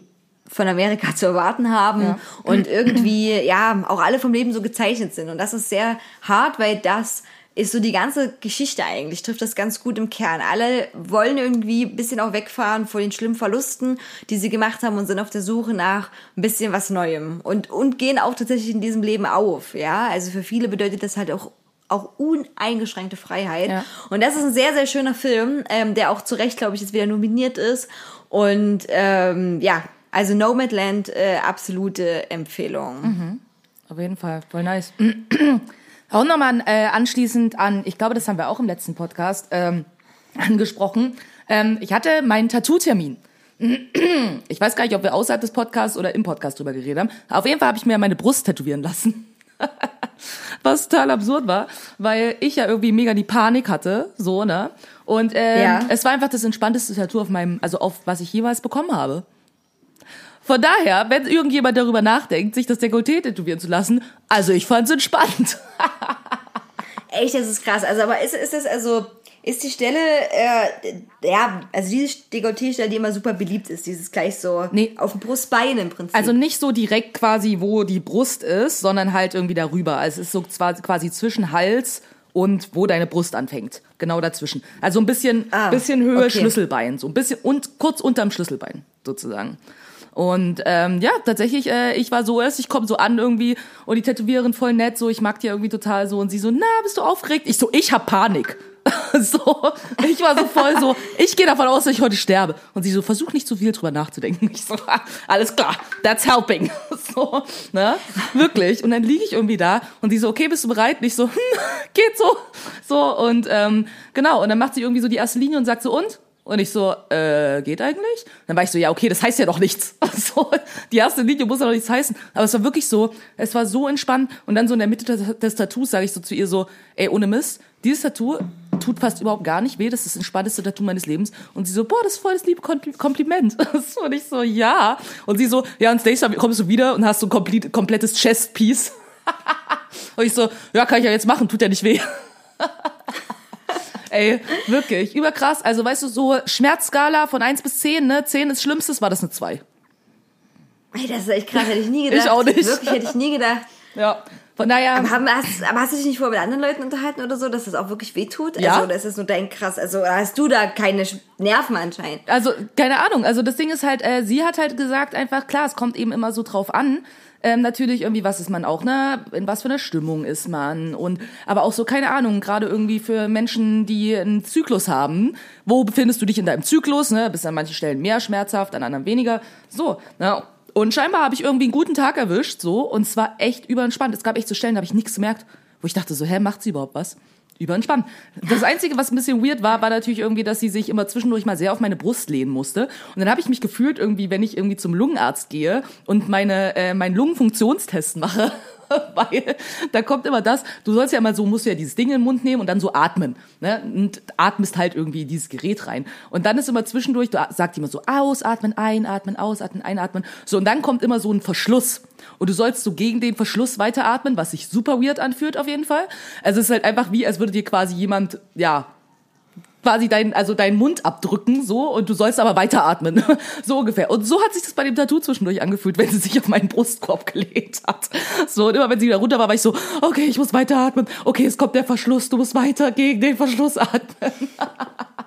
von Amerika zu erwarten haben Ja. und irgendwie, ja, auch alle vom Leben so gezeichnet sind. Und das ist sehr hart, weil das ist so die ganze Geschichte eigentlich, trifft das ganz gut im Kern. Alle wollen irgendwie ein bisschen auch wegfahren vor den schlimmen Verlusten, die sie gemacht haben und sind auf der Suche nach ein bisschen was Neuem und, und gehen auch tatsächlich in diesem Leben auf, ja. Also für viele bedeutet das halt auch auch uneingeschränkte Freiheit. Ja. Und das ist ein sehr, sehr schöner Film, ähm, der auch zu Recht, glaube ich, jetzt wieder nominiert ist. Und ähm, ja, also Nomadland, äh, absolute Empfehlung. Auf jeden Fall, voll nice. Auch nochmal äh, anschließend an, ich glaube, das haben wir auch im letzten Podcast ähm, angesprochen. Ähm, ich hatte meinen Tattoo-Termin. Ich weiß gar nicht, ob wir außerhalb des Podcasts oder im Podcast drüber geredet haben. Auf jeden Fall habe ich mir meine Brust tätowieren lassen. Was total absurd war, weil ich ja irgendwie mega die Panik hatte, so, ne? Und ähm, Ja. es war einfach das entspannteste Tattoo auf meinem, also auf was ich jemals bekommen habe. Von daher, wenn irgendjemand darüber nachdenkt, sich das Dekolleté tätowieren zu lassen, also ich fand's entspannt. Echt, das ist krass. Also, aber ist, ist das also, ist die Stelle, äh, ja, also diese Dekolleté-Stelle, die immer super beliebt ist, dieses gleich so Nee. auf dem Brustbein im Prinzip. Also nicht so direkt quasi, wo die Brust ist, sondern halt irgendwie darüber. Also es ist so zwar quasi zwischen Hals und wo deine Brust anfängt. Genau dazwischen. Also ein bisschen, Ah, bisschen Höhe okay. Schlüsselbein. So ein bisschen und kurz unterm Schlüsselbein sozusagen. Und ähm, ja, tatsächlich, äh, ich war so erst, ich komme so an irgendwie und die Tätowiererin voll nett, so ich mag die irgendwie total so und sie so, na, bist du aufgeregt? Ich so, ich hab Panik. so, ich war so voll so, ich gehe davon aus, dass ich heute sterbe. Und sie so, versuch nicht zu viel drüber nachzudenken. Ich so, alles klar, that's helping. so, ne, wirklich. Und dann liege ich irgendwie da und sie so, okay, bist du bereit? Und ich so, hm, geht so. So, und ähm, genau, und dann macht sie irgendwie so die erste Linie und sagt so, und? Und ich so, äh, geht eigentlich? Dann war ich so, ja, okay, das heißt ja doch nichts. So, die erste Linie muss ja doch nichts heißen. Aber es war wirklich so, es war so entspannt. Und dann so in der Mitte des, Tattoos sage ich so zu ihr so, ey, ohne Mist, dieses Tattoo tut fast überhaupt gar nicht weh. Das ist das entspannteste Tattoo meines Lebens. Und sie so, boah, das ist voll das liebe Kompli- Kompliment. Und ich so, ja. Und sie so, ja, und nächstes Mal kommst du wieder und hast so ein komplett, komplettes Chest-Piece. Und ich so, ja, kann ich ja jetzt machen, tut ja nicht weh. Ey, wirklich, überkrass. Also, weißt du, so Schmerzskala von 1 bis 10, ne? 10 ist Schlimmstes, war das eine 2. Ey, das ist echt krass, hätte ich nie gedacht. Ich auch nicht. Wirklich, hätte ich nie gedacht. Ja. Von daher, Aber, haben, hast, aber hast du dich nicht vorher mit anderen Leuten unterhalten oder so, dass das auch wirklich wehtut? Ja. Also, oder ist das nur dein krass? Also, hast du da keine Nerven anscheinend? also, keine Ahnung. Also, das Ding ist halt, äh, sie hat halt gesagt, einfach, klar, es kommt eben immer so drauf an. Ähm, natürlich irgendwie, was ist man auch, ne? In was für einer Stimmung ist man? Und, aber auch so, keine Ahnung, gerade irgendwie für Menschen, die einen Zyklus haben. Wo befindest du dich in deinem Zyklus, ne? Bist an manchen Stellen mehr schmerzhaft, an anderen weniger. So, ne? Und scheinbar habe ich irgendwie einen guten Tag erwischt, so. Und zwar echt überentspannt. Es gab echt so Stellen, da habe ich nichts gemerkt, wo ich dachte so, hä, macht sie überhaupt was? Überentspannt. Das Einzige, was ein bisschen weird war, war natürlich irgendwie, dass sie sich immer zwischendurch mal sehr auf meine Brust lehnen musste. Und dann habe ich mich gefühlt irgendwie, wenn ich irgendwie zum Lungenarzt gehe und meine äh, meinen Lungenfunktionstest mache, weil da kommt immer das, du sollst ja immer so, musst du ja dieses Ding in den Mund nehmen und dann so atmen. Ne? Und atmest halt irgendwie dieses Gerät rein. Und dann ist immer zwischendurch, du sagt immer so, ausatmen, einatmen, ausatmen, einatmen. So, und dann kommt immer so ein Verschluss. Und du sollst so gegen den Verschluss weiteratmen, was sich super weird anfühlt auf jeden Fall. Also es ist halt einfach wie, als würde dir quasi jemand, ja, quasi dein, also deinen Mund abdrücken, so, und du sollst aber weiteratmen. so ungefähr. Und so hat sich das bei dem Tattoo zwischendurch angefühlt, wenn sie sich auf meinen Brustkorb gelegt hat. So, und immer wenn sie wieder runter war, war ich so, okay, ich muss weiteratmen. Okay, es kommt der Verschluss, du musst weiter gegen den Verschluss atmen.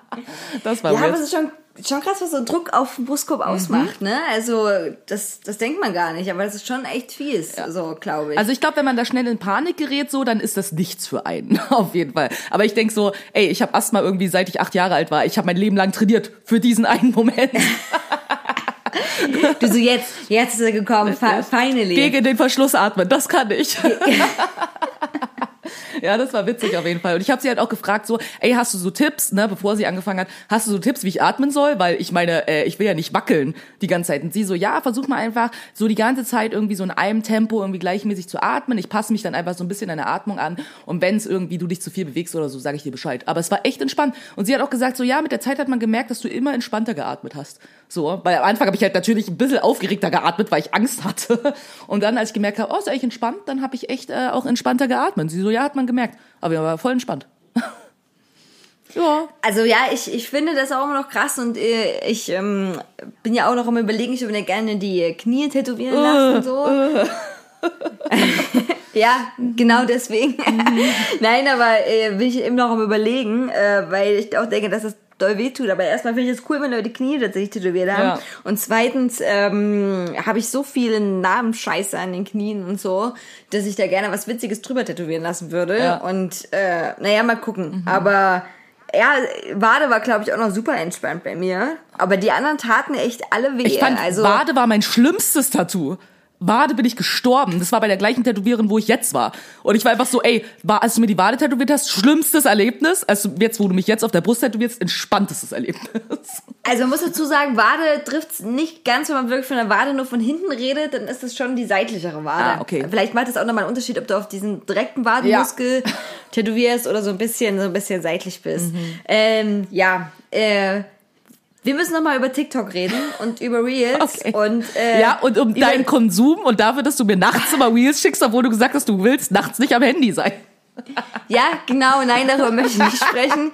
das war Ja, aber weird. es ist schon, schon krass, was so Druck auf den Brustkorb Mhm. ausmacht, ne? Also, das, das denkt man gar nicht, aber das ist schon echt fies, so, glaube ich. Also ich glaube, wenn man da schnell in Panik gerät, so, dann ist das nichts für einen, auf jeden Fall. Aber ich denk so, ey, ich habe Asthma irgendwie, seit ich acht Jahre alt war. Ich habe mein Leben lang trainiert für diesen einen Moment. du so, jetzt, jetzt ist er gekommen, fi- finally. Gegen den Verschluss atmen, das kann ich. Ja, das war witzig auf jeden Fall. Und ich habe sie halt auch gefragt, so, ey, hast du so Tipps, ne, bevor sie angefangen hat, hast du so Tipps, wie ich atmen soll? Weil ich meine, äh, ich will ja nicht wackeln die ganze Zeit. Und sie so, ja, versuch mal einfach so die ganze Zeit irgendwie so in einem Tempo irgendwie gleichmäßig zu atmen. Ich passe mich dann einfach so ein bisschen der Atmung an. Und wenn es irgendwie du dich zu viel bewegst oder so, sage ich dir Bescheid. Aber es war echt entspannt. Und sie hat auch gesagt, so, ja, mit der Zeit hat man gemerkt, dass du immer entspannter geatmet hast. So, weil am Anfang habe ich halt natürlich ein bisschen aufgeregter geatmet, weil ich Angst hatte. Und dann, als ich gemerkt habe, oh, ist eigentlich entspannt, dann habe ich echt äh, auch entspannter geatmet. Sie so, ja, hat man gemerkt. Aber wir waren voll entspannt. ja. Also ja, ich, ich finde das auch immer noch krass und äh, ich ähm, bin ja auch noch am überlegen, ich würde mir gerne die Knie tätowieren lassen und so. ja, genau deswegen. Nein, aber äh, bin ich eben noch am überlegen, äh, weil ich auch denke, dass das doll wehtut. Aber erstmal finde ich es cool, wenn Leute Knie tatsächlich tätowiert haben. Ja. Und zweitens ähm, habe ich so viele Narbenscheiße an den Knien und so, dass ich da gerne was Witziges drüber tätowieren lassen würde. Ja. Und äh, naja, mal gucken. Aber ja, Wade war, glaube ich, auch noch super entspannt bei mir. Aber die anderen taten echt alle weh. Ich fand, also, Wade war mein schlimmstes Tattoo. Wade bin ich gestorben. Das war bei der gleichen Tätowiererin, wo ich jetzt war. Und ich war einfach so, ey, war, als du mir die Wade tätowiert hast, schlimmstes Erlebnis. Also jetzt, wo du mich jetzt auf der Brust tätowierst, entspanntestes Erlebnis. Also man muss dazu sagen, Wade trifft nicht ganz, wenn man wirklich von der Wade nur von hinten redet, dann ist das schon die seitlichere Wade. Ah, okay. Vielleicht macht das auch nochmal einen Unterschied, ob du auf diesen direkten Wadenmuskel tätowierst oder so ein bisschen, so ein bisschen seitlich bist. Mhm. Ähm, ja, äh, wir müssen nochmal über TikTok reden und über Reels Okay. und äh, ja, und um deinen Konsum und dafür, dass du mir nachts immer Reels schickst, obwohl du gesagt hast, du willst nachts nicht am Handy sein. Ja, genau, nein, darüber möchte ich nicht sprechen.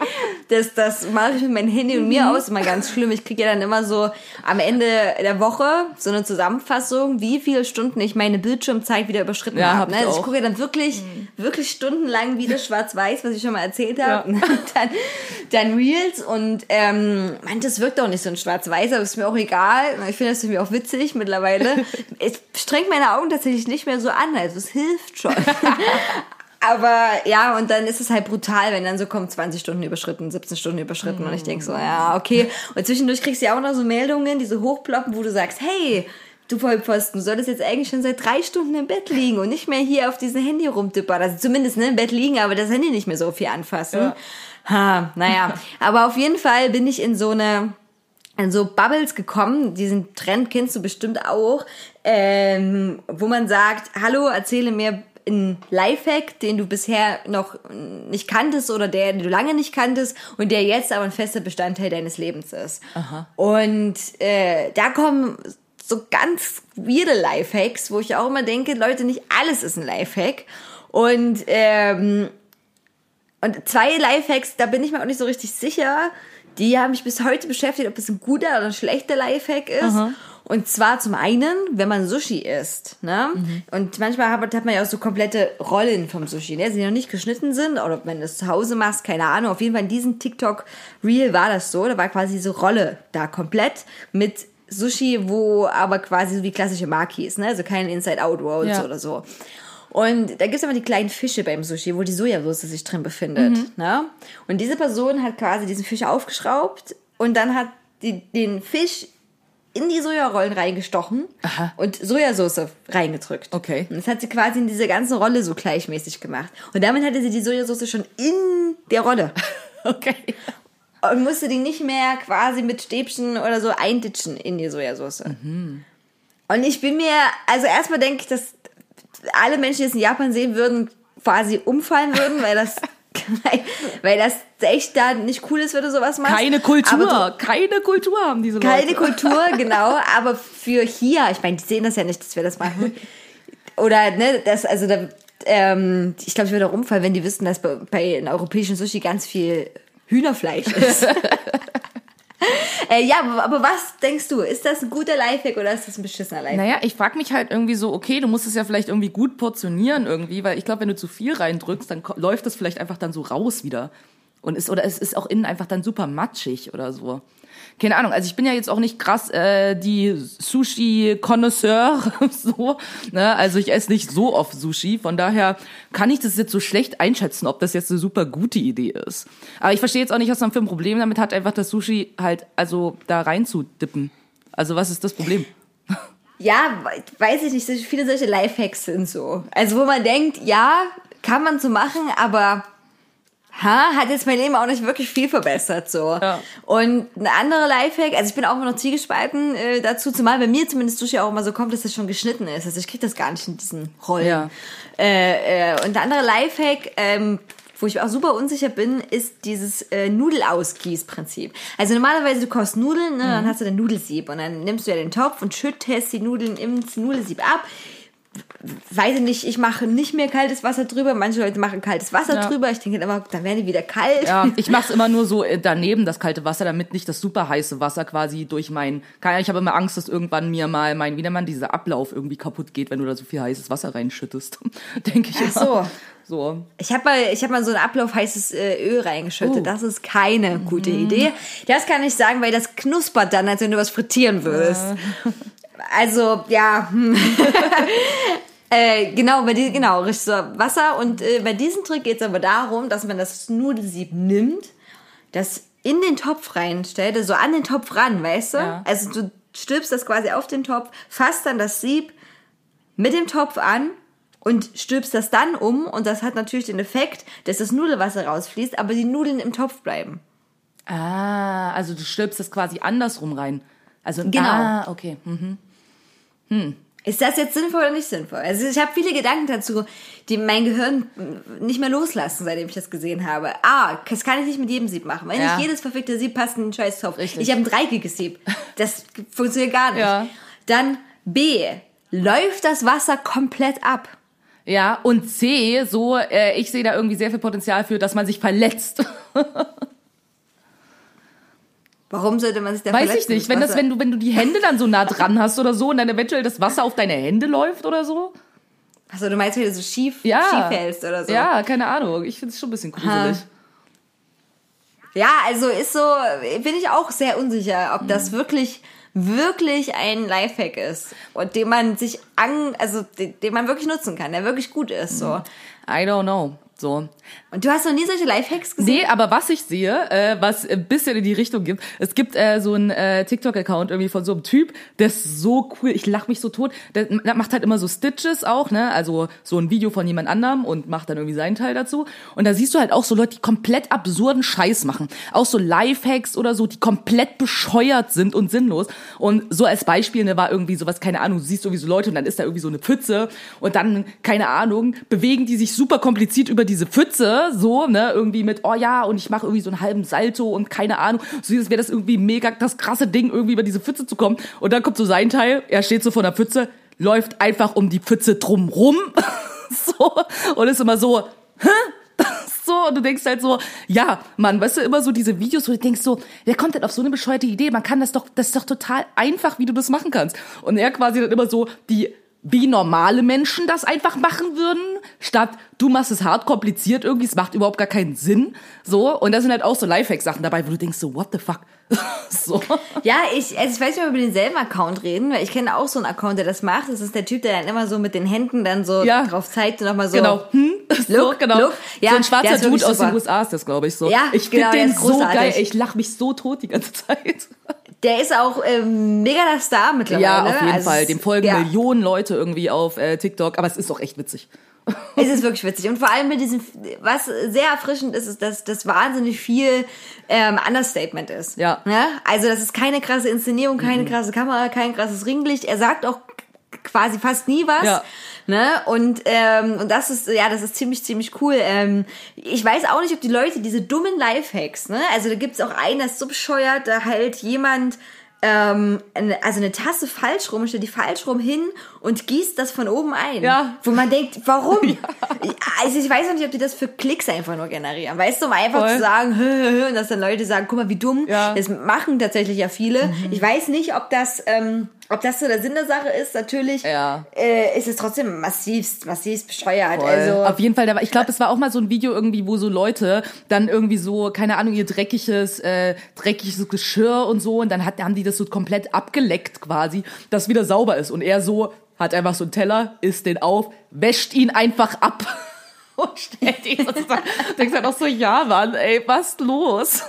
Das, das mache ich mit meinem Handy und mir aus, immer ganz schlimm. Ich kriege ja dann immer so am Ende der Woche so eine Zusammenfassung, wie viele Stunden ich meine Bildschirmzeit wieder überschritten Ja, hab habe. Ne? ich Also ich gucke ja dann wirklich, wirklich stundenlang wieder schwarz-weiß, was ich schon mal erzählt habe. Und dann, dann Reels und ähm, manches wirkt auch nicht so ein schwarz-weiß, aber ist mir auch egal. Ich finde das irgendwie auch witzig mittlerweile. Es strengt meine Augen tatsächlich nicht mehr so an, also es hilft schon. Aber ja, und dann ist es halt brutal, wenn dann so kommt 20 Stunden überschritten, 17 Stunden überschritten und ich denk so, ja, okay. Und zwischendurch kriegst du ja auch noch so Meldungen, die so hochploppen, wo du sagst, hey, du Vollpfosten, du solltest jetzt eigentlich schon seit drei Stunden im Bett liegen und nicht mehr hier auf diesem Handy rumtippern. Also zumindest ne, im Bett liegen, aber das Handy nicht mehr so viel anfassen. Ha, naja. aber auf jeden Fall bin ich in so eine in so Bubbles gekommen, diesen Trend kennst du bestimmt auch, ähm, wo man sagt, hallo, erzähle mir einen Lifehack, den du bisher noch nicht kanntest oder der, den du lange nicht kanntest und der jetzt aber ein fester Bestandteil deines Lebens ist. Und äh, da kommen so ganz weirde Lifehacks, wo ich auch immer denke, Leute, nicht alles ist ein Lifehack. Und ähm, und zwei Lifehacks, da bin ich mir auch nicht so richtig sicher. Die haben mich bis heute beschäftigt, ob es ein guter oder ein schlechter Lifehack ist. Und zwar zum einen, wenn man Sushi isst. Ne? Und manchmal hat, hat man ja auch so komplette Rollen vom Sushi, ne? die noch nicht geschnitten sind. Oder wenn du es zu Hause machst, keine Ahnung. Auf jeden Fall in diesem TikTok-Reel war das so. Da war quasi diese Rolle da komplett mit Sushi, wo aber quasi so wie klassische Makis, ne? also keine Inside-Out-Rolls Ja. oder so. Und da gibt's immer die kleinen Fische beim Sushi, wo die Sojasauce sich drin befindet. Ne? Und diese Person hat quasi diesen Fisch aufgeschraubt und dann hat die, den Fisch in die Sojarollen reingestochen und Sojasauce reingedrückt. Okay. Und das hat sie quasi in diese ganze Rolle so gleichmäßig gemacht. Und damit hatte sie die Sojasauce schon in der Rolle. Okay. Und musste die nicht mehr quasi mit Stäbchen oder so einditschen in die Sojasauce. Und ich bin mir, also erstmal denke ich, dass alle Menschen, die es in Japan sehen würden, quasi umfallen würden, weil das, weil, weil das echt da nicht cool ist, wenn du sowas machst. Keine Kultur. Keine Kultur haben diese du, keine Leute. Kultur, genau. Aber für hier, ich meine, die sehen das ja nicht, dass wir das machen. Oder, ne, das, also da, ähm, ich glaube, ich würde auch umfallen, wenn die wüssten, dass bei, bei einem europäischen Sushi ganz viel Hühnerfleisch ist. äh, ja, aber, was denkst du? Ist das ein guter Lifehack oder ist das ein beschissener Lifehack? Naja, ich frage mich halt irgendwie so, okay, du musst es ja vielleicht irgendwie gut portionieren irgendwie, weil ich glaube, wenn du zu viel reindrückst, dann läuft das vielleicht einfach dann so raus wieder. Und ist, oder es ist auch innen einfach dann super matschig oder so. Keine Ahnung, also ich bin ja jetzt auch nicht krass äh, die Sushi-Connoisseur, so, ne? Also ich esse nicht so oft Sushi, von daher kann ich das jetzt so schlecht einschätzen, ob das jetzt eine super gute Idee ist. Aber ich verstehe jetzt auch nicht, was man für ein Problem damit hat, einfach das Sushi halt, also da reinzudippen. Also was ist das Problem? Ja, weiß ich nicht, viele solche Lifehacks sind so. Also wo man denkt, ja, kann man so machen, aber ha, hat jetzt mein Leben auch nicht wirklich viel verbessert so. Ja. Und eine andere Lifehack, also ich bin auch immer noch zielgespalten äh, dazu, zumal bei mir zumindest Sushi auch immer so kommt, dass das schon geschnitten ist. Also ich krieg das gar nicht in diesen Rollen. Ja. Äh, äh, und der andere Lifehack, ähm, wo ich auch super unsicher bin, ist dieses äh, Nudelausgießprinzip. Also normalerweise du kochst Nudeln, ne, dann hast du den Nudelsieb und dann nimmst du ja den Topf und schüttest die Nudeln ins Nudelsieb ab. Weiß ich nicht, ich mache nicht mehr kaltes Wasser drüber. Manche Leute machen kaltes Wasser Ja. drüber. Ich denke immer, dann werden die wieder kalt. Ja, ich mache es immer nur so äh, daneben, das kalte Wasser, damit nicht das super heiße Wasser quasi durch mein. Ich habe immer Angst, dass irgendwann mir mal mein, wie nennt man, dieser Ablauf irgendwie kaputt geht, wenn du da so viel heißes Wasser reinschüttest. Denke ich Ach immer. so. So. Ich habe mal, ich hab mal so einen Ablauf heißes äh, Öl reingeschüttet. Oh. Das ist keine gute Idee. Das kann ich sagen, weil das knuspert dann, als wenn du was frittieren würdest. Also, ja. hm. äh, genau, bei die, genau, richtig so Wasser. Und äh, bei diesem Trick geht es aber darum, dass man das Nudelsieb nimmt, das in den Topf reinstellt, also so an den Topf ran, weißt du? Ja. Also du stülpst das quasi auf den Topf, fasst dann das Sieb mit dem Topf an und stülpst das dann um und das hat natürlich den Effekt, dass das Nudelwasser rausfließt, aber die Nudeln im Topf bleiben. Ah, also du stülpst das quasi andersrum rein. Also, Genau. Ah, okay. Hm. Ist das jetzt sinnvoll oder nicht sinnvoll? Also ich habe viele Gedanken dazu, die mein Gehirn nicht mehr loslassen, seitdem ich das gesehen habe. A, das kann ich nicht mit jedem Sieb machen. Wenn Ja. nicht jedes verfickte Sieb passt in den scheiß Topf. Richtig. Ich habe ein dreieckiges Sieb. Das funktioniert gar nicht. Ja. Dann B, läuft das Wasser komplett ab. Ja, und C, so, äh, ich sehe da irgendwie sehr viel Potenzial für, dass man sich verletzt. Warum sollte man sich da Weiß ich nicht. Wenn das, wenn du, wenn du die Hände dann so nah dran hast oder so und dann eventuell das Wasser auf deine Hände läuft oder so. Achso, du meinst, wenn du so schief, Ja. schief hältst oder so. Ja, keine Ahnung. Ich finde es schon ein bisschen gruselig. Ja, also ist so, bin ich auch sehr unsicher, ob Mhm. das wirklich, wirklich ein Lifehack ist und den man sich an, also den, den man wirklich nutzen kann, der wirklich gut ist, so. I don't know. So. Und du hast noch nie solche Lifehacks gesehen? Nee, aber was ich sehe, äh, was ein bisschen in die Richtung gibt, es gibt äh, so einen äh, TikTok-Account irgendwie von so einem Typ, der ist so cool, ich lach mich so tot, der, der macht halt immer so Stitches auch, ne, also so ein Video von jemand anderem und macht dann irgendwie seinen Teil dazu. Und da siehst du halt auch so Leute, die komplett absurden Scheiß machen, auch so Lifehacks oder so, die komplett bescheuert sind und sinnlos. Und so als Beispiel, ne, war irgendwie sowas, keine Ahnung, du siehst irgendwie so Leute und dann ist da irgendwie so eine Pfütze und dann, keine Ahnung, bewegen die sich super kompliziert über diese Pfütze, so, ne, irgendwie mit, oh ja, und ich mache irgendwie so einen halben Salto und keine Ahnung, so als wäre das irgendwie mega das krasse Ding, irgendwie über diese Pfütze zu kommen. Und dann kommt so sein Teil, er steht so vor der Pfütze, läuft einfach um die Pfütze drum rum, so, und ist immer so, hä? So, und du denkst halt so, ja, Mann, weißt du, immer so diese Videos, wo du denkst so, wer kommt denn auf so eine bescheuerte Idee? Man kann das doch, das ist doch total einfach, wie du das machen kannst. Und er quasi dann immer so, die, wie normale Menschen das einfach machen würden, statt du machst es hart kompliziert irgendwie, es macht überhaupt gar keinen Sinn. So, und da sind halt auch so Lifehack-Sachen dabei, wo du denkst so, what the fuck? so. Ja, ich, also ich weiß nicht, ob wir über denselben Account reden, weil ich kenne auch so einen Account, der das macht. Das ist der Typ, der dann immer so mit den Händen dann so Ja. drauf zeigt und nochmal so. Genau. Hm? so, Look, genau. look. Ja, so ein schwarzer Dude aus den. USA ist das, glaube ich, so. Ja, ich genau, finde der den so geil. Ich lach mich so tot die ganze Zeit. Der ist auch ähm, mega der Star mittlerweile. Ja, auf jeden Also Fall. Dem folgen ja. Millionen Leute irgendwie auf äh, TikTok, aber es ist auch echt witzig. Es ist wirklich witzig. Und vor allem mit diesem, was sehr erfrischend ist, ist, dass das wahnsinnig viel ähm, Understatement ist. Ja. Mhm. Ne? Also das ist keine krasse Inszenierung, keine krasse Kamera, kein krasses Ringlicht. Er sagt auch quasi fast nie was. Ja. Ne? Und, ähm, und das ist, ja, das ist ziemlich, ziemlich cool. Ähm, ich weiß auch nicht, ob die Leute diese dummen Lifehacks, ne? Also da gibt's auch einen, das ist so bescheuert, da hält jemand ähm, also eine Tasse falsch rum, stellt die falsch rum hin und gießt das von oben ein. Ja. Wo man denkt, warum? Also ich weiß noch nicht, ob die das für Klicks einfach nur generieren. Weißt du, um einfach Voll. zu sagen, hö, hö, und dass dann Leute sagen, guck mal, wie dumm. Ja. Mhm. Das machen tatsächlich ja viele. Ich weiß nicht, ob das, ähm, ob das so der Sinn der Sache ist. Natürlich Ja. äh, ist es trotzdem massivst, massivst bescheuert. Voll. Also Auf jeden Fall, da war, ich glaube, das war auch mal so ein Video irgendwie, wo so Leute dann irgendwie so, keine Ahnung, ihr dreckiges, äh, dreckiges Geschirr und so und dann hat, haben die das so komplett abgeleckt quasi, dass wieder sauber ist und er so hat einfach so einen Teller, isst den auf, wäscht ihn einfach ab und stellt ihn sozusagen. Denkst halt auch so, ja, Mann, ey, was los?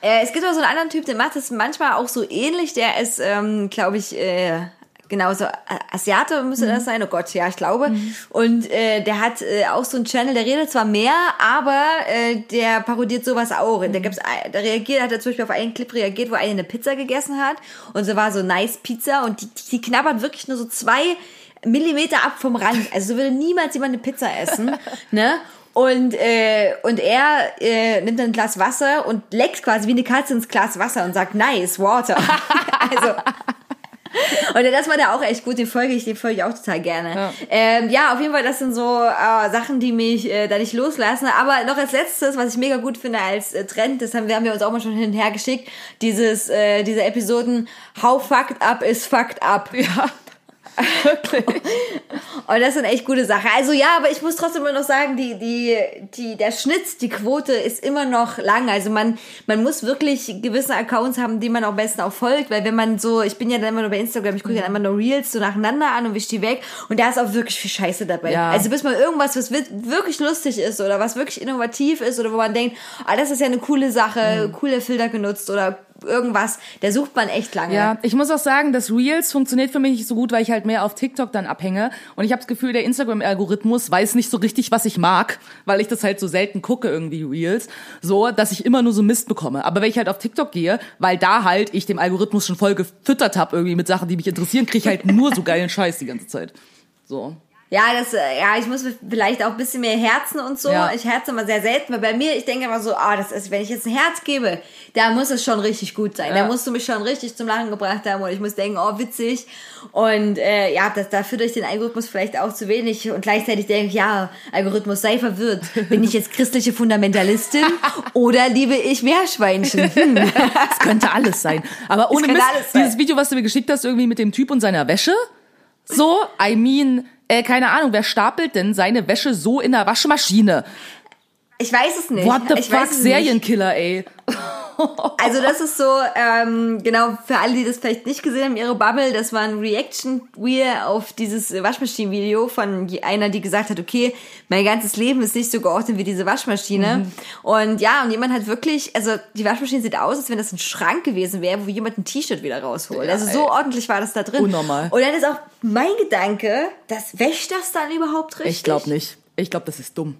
Äh, es gibt aber so einen anderen Typ, der macht das manchmal auch so ähnlich. Der ist, ähm, glaube ich, äh, genauso Asiate müsste das sein. Oh Gott, ja, ich glaube. Und äh, der hat äh, auch so einen Channel, der redet zwar mehr, aber äh, der parodiert sowas auch. Da gibt's, da reagiert, hat er zum Beispiel auf einen Clip reagiert, wo eine eine Pizza gegessen hat und so war so nice Pizza und die, die knabbert wirklich nur so zwei Millimeter ab vom Rand. Also so würde niemals jemand eine Pizza essen, ne? Und, äh, und er äh, nimmt dann ein Glas Wasser und leckt quasi wie eine Katze ins Glas Wasser und sagt, nice, water. also, und das war da auch echt gut, den folge ich, den folge ich auch total gerne. Ja, ähm, ja auf jeden Fall, das sind so äh, Sachen, die mich äh, da nicht loslassen. Aber noch als letztes, was ich mega gut finde als äh, Trend, das haben wir, haben wir uns auch mal schon hin und her geschickt, dieses, äh, diese Episoden, how fucked up is fucked up. Ja. Wirklich. Und das sind echt gute Sachen. Also ja, aber ich muss trotzdem immer noch sagen, die, die, die, der Schnitt, die Quote ist immer noch lang. Also man, man muss wirklich gewisse Accounts haben, die man am besten auch folgt, weil wenn man so, ich bin ja dann immer nur bei Instagram, ich gucke dann immer nur Reels so nacheinander an und wisch die weg und da ist auch wirklich viel Scheiße dabei. Ja. Also bis mal irgendwas, was wi- wirklich lustig ist oder was wirklich innovativ ist oder wo man denkt, ah, das ist ja eine coole Sache, coole Filter genutzt oder irgendwas, da sucht man echt lange. Ja, ich muss auch sagen, das Reels funktioniert für mich nicht so gut, weil ich halt mehr auf TikTok dann abhänge. Und ich habe das Gefühl, der Instagram-Algorithmus weiß nicht so richtig, was ich mag, weil ich das halt so selten gucke, irgendwie Reels, so, dass ich immer nur so Mist bekomme. Aber wenn ich halt auf TikTok gehe, weil da halt ich dem Algorithmus schon voll gefüttert habe, irgendwie mit Sachen, die mich interessieren, kriege ich halt nur so geilen Scheiß die ganze Zeit. So. Ja, das, äh, ja, ich muss vielleicht auch ein bisschen mehr herzen und so. Ja. Ich herze immer sehr selten, weil bei mir, ich denke immer so, ah, das ist, wenn ich jetzt ein Herz gebe, da muss es schon richtig gut sein. Da Ja. musst du mich schon richtig zum Lachen gebracht haben und ich muss denken, oh, witzig. Und äh, ja, das, da führt euch den Algorithmus vielleicht auch zu wenig und gleichzeitig denke ich, ja, Algorithmus, sei verwirrt. Bin ich jetzt christliche Fundamentalistin oder liebe ich Meerschweinchen? Hm. Das könnte alles sein. Aber ohne Mist, dieses Video, was du mir geschickt hast, irgendwie mit dem Typ und seiner Wäsche, so, I mean, äh, keine Ahnung, wer stapelt denn seine Wäsche so in der Waschmaschine? Ich weiß es nicht. What the ich fuck. Serienkiller, ey. Also das ist so, ähm, genau, für alle, die das vielleicht nicht gesehen haben, ihre Bubble, das war ein Reaction-Wheel auf dieses Waschmaschinen-Video von einer, die gesagt hat, okay, mein ganzes Leben ist nicht so geordnet wie diese Waschmaschine. Mhm. Und ja, und jemand hat wirklich, also die Waschmaschine sieht aus, als wenn das ein Schrank gewesen wäre, wo jemand ein T-Shirt wieder rausholt. also so ordentlich war das da drin. Unnormal. Und dann ist auch mein Gedanke, das wäscht das dann überhaupt richtig? Ich glaube nicht. Ich glaube, das ist dumm.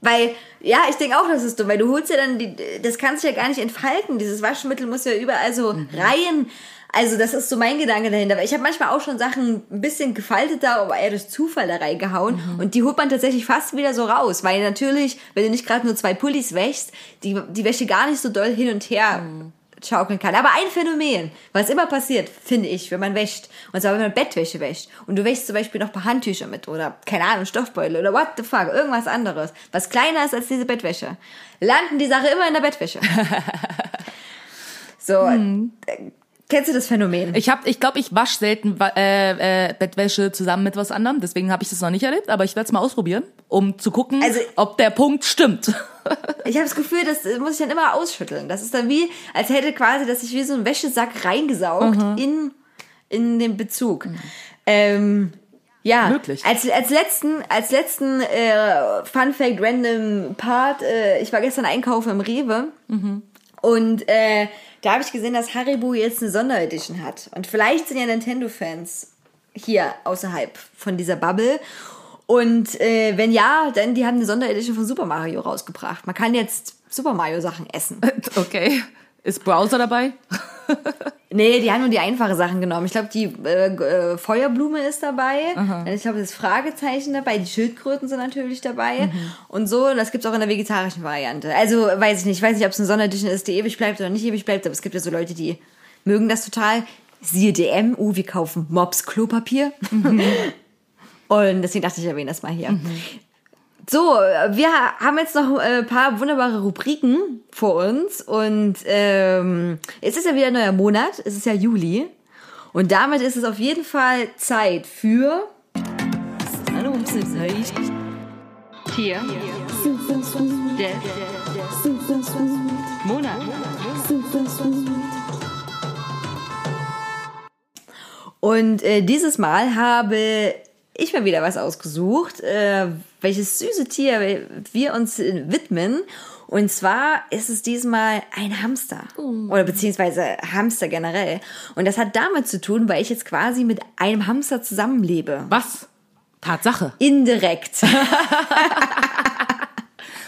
Weil, ja, ich denke auch, das ist dumm, weil du holst ja dann, die, das kannst du ja gar nicht entfalten. Dieses Waschmittel muss ja überall so rein. Also das ist so mein Gedanke dahinter. Weil ich habe manchmal auch schon Sachen ein bisschen gefalteter, aber eher durch Zufall da reingehauen. Und die holt man tatsächlich fast wieder so raus. Weil natürlich, wenn du nicht gerade nur zwei Pullis wäschst, die, die Wäsche gar nicht so doll hin und her schaukeln kann. Aber ein Phänomen, was immer passiert, finde ich, wenn man wäscht. Und zwar, wenn man Bettwäsche wäscht. Und du wäschst zum Beispiel noch ein paar Handtücher mit oder, keine Ahnung, Stoffbeutel oder what the fuck, irgendwas anderes, was kleiner ist als diese Bettwäsche. Landen die Sache immer in der Bettwäsche. so, äh, kennst du das Phänomen? Ich hab, ich glaube, ich wasche selten äh, äh, Bettwäsche zusammen mit was anderem. Deswegen habe ich das noch nicht erlebt. Aber ich werde es mal ausprobieren, um zu gucken, Also- ob der Punkt stimmt. Ich habe das Gefühl, das muss ich dann immer ausschütteln. Das ist dann wie, als hätte quasi, dass ich wie so ein Wäschesack reingesaugt in, in den Bezug. Ähm, ja, Möglich. Als, als letzten, als letzten äh, Fun Fact Random Part, äh, ich war gestern einkaufen im Rewe und äh, da habe ich gesehen, dass Haribo jetzt eine Sonderedition hat. Und vielleicht sind ja Nintendo-Fans hier außerhalb von dieser Bubble. Und äh, wenn ja, dann die haben eine Sonderedition von Super Mario rausgebracht. Man kann jetzt Super Mario Sachen essen. Okay. Ist Browser dabei? Nee, die haben nur die einfache Sachen genommen. Ich glaube, die äh, äh, Feuerblume ist dabei. Dann, Ich glaube, das Fragezeichen dabei. Die Schildkröten sind natürlich dabei. Und so, und das gibt's auch in der vegetarischen Variante. Also, weiß ich nicht. Ich weiß nicht, ob es eine Sonderedition ist, die ewig bleibt oder nicht ewig bleibt. Aber es gibt ja so Leute, die mögen das total. Siehe DM. Uh, wir kaufen Mops Klopapier. und deswegen dachte ich, ich erwähne das mal hier. So, wir haben jetzt noch äh, ein paar wunderbare Rubriken vor uns und ähm, es ist ja wieder ein neuer Monat, es ist ja Juli und damit ist es auf jeden Fall Zeit für Tier des Monats. und äh, dieses Mal habe ich mir wieder was ausgesucht, äh, welches süße Tier wir uns widmen. Und zwar ist es diesmal ein Hamster. Oder beziehungsweise Hamster generell. Und das hat damit zu tun, weil ich jetzt quasi mit einem Hamster zusammenlebe. Was? Tatsache. Indirekt.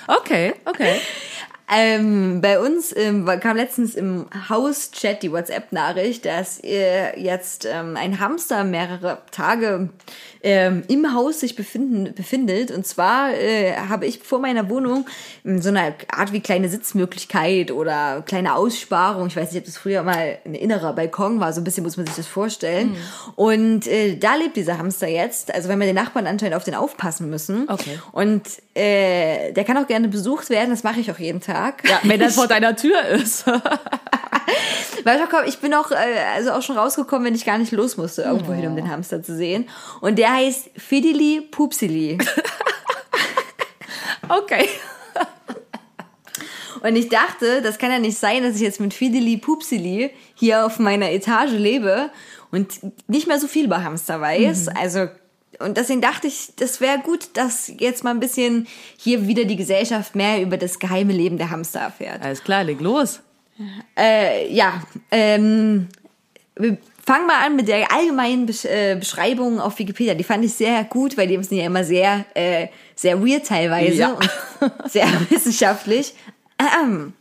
Okay, okay. Ähm, bei uns ähm, kam letztens im Hauschat die WhatsApp-Nachricht, dass äh, jetzt ähm, ein Hamster mehrere Tage ähm, im Haus sich befinden, befindet. Und zwar äh, habe ich vor meiner Wohnung ähm, so eine Art wie kleine Sitzmöglichkeit oder kleine Aussparung. Ich weiß nicht, ob das früher mal ein innerer Balkon war. So ein bisschen muss man sich das vorstellen. Und äh, da lebt dieser Hamster jetzt. Also wenn wir den Nachbarn anscheinend auf den aufpassen müssen. Okay. Und äh, der kann auch gerne besucht werden. Das mache ich auch jeden Tag. Ja, wenn das vor deiner Tür ist. Weil ich, bin auch, äh, also auch schon rausgekommen, wenn ich gar nicht los musste, irgendwo hin, um den Hamster zu sehen. Und der heißt Fidili Pupsili. Okay. Und ich dachte, das kann ja nicht sein, dass ich jetzt mit Fidili Pupsili hier auf meiner Etage lebe und nicht mehr so viel über Hamster weiß. Also, und deswegen dachte ich, das wäre gut, dass jetzt mal ein bisschen hier wieder die Gesellschaft mehr über das geheime Leben der Hamster erfährt. Alles klar, leg los. Äh, ja, ähm, fangen mal an mit der allgemeinen Besch äh, Beschreibung auf Wikipedia. Die fand ich sehr gut, weil die sind ja immer sehr, äh, sehr weird teilweise Ja. und sehr wissenschaftlich. Ähm.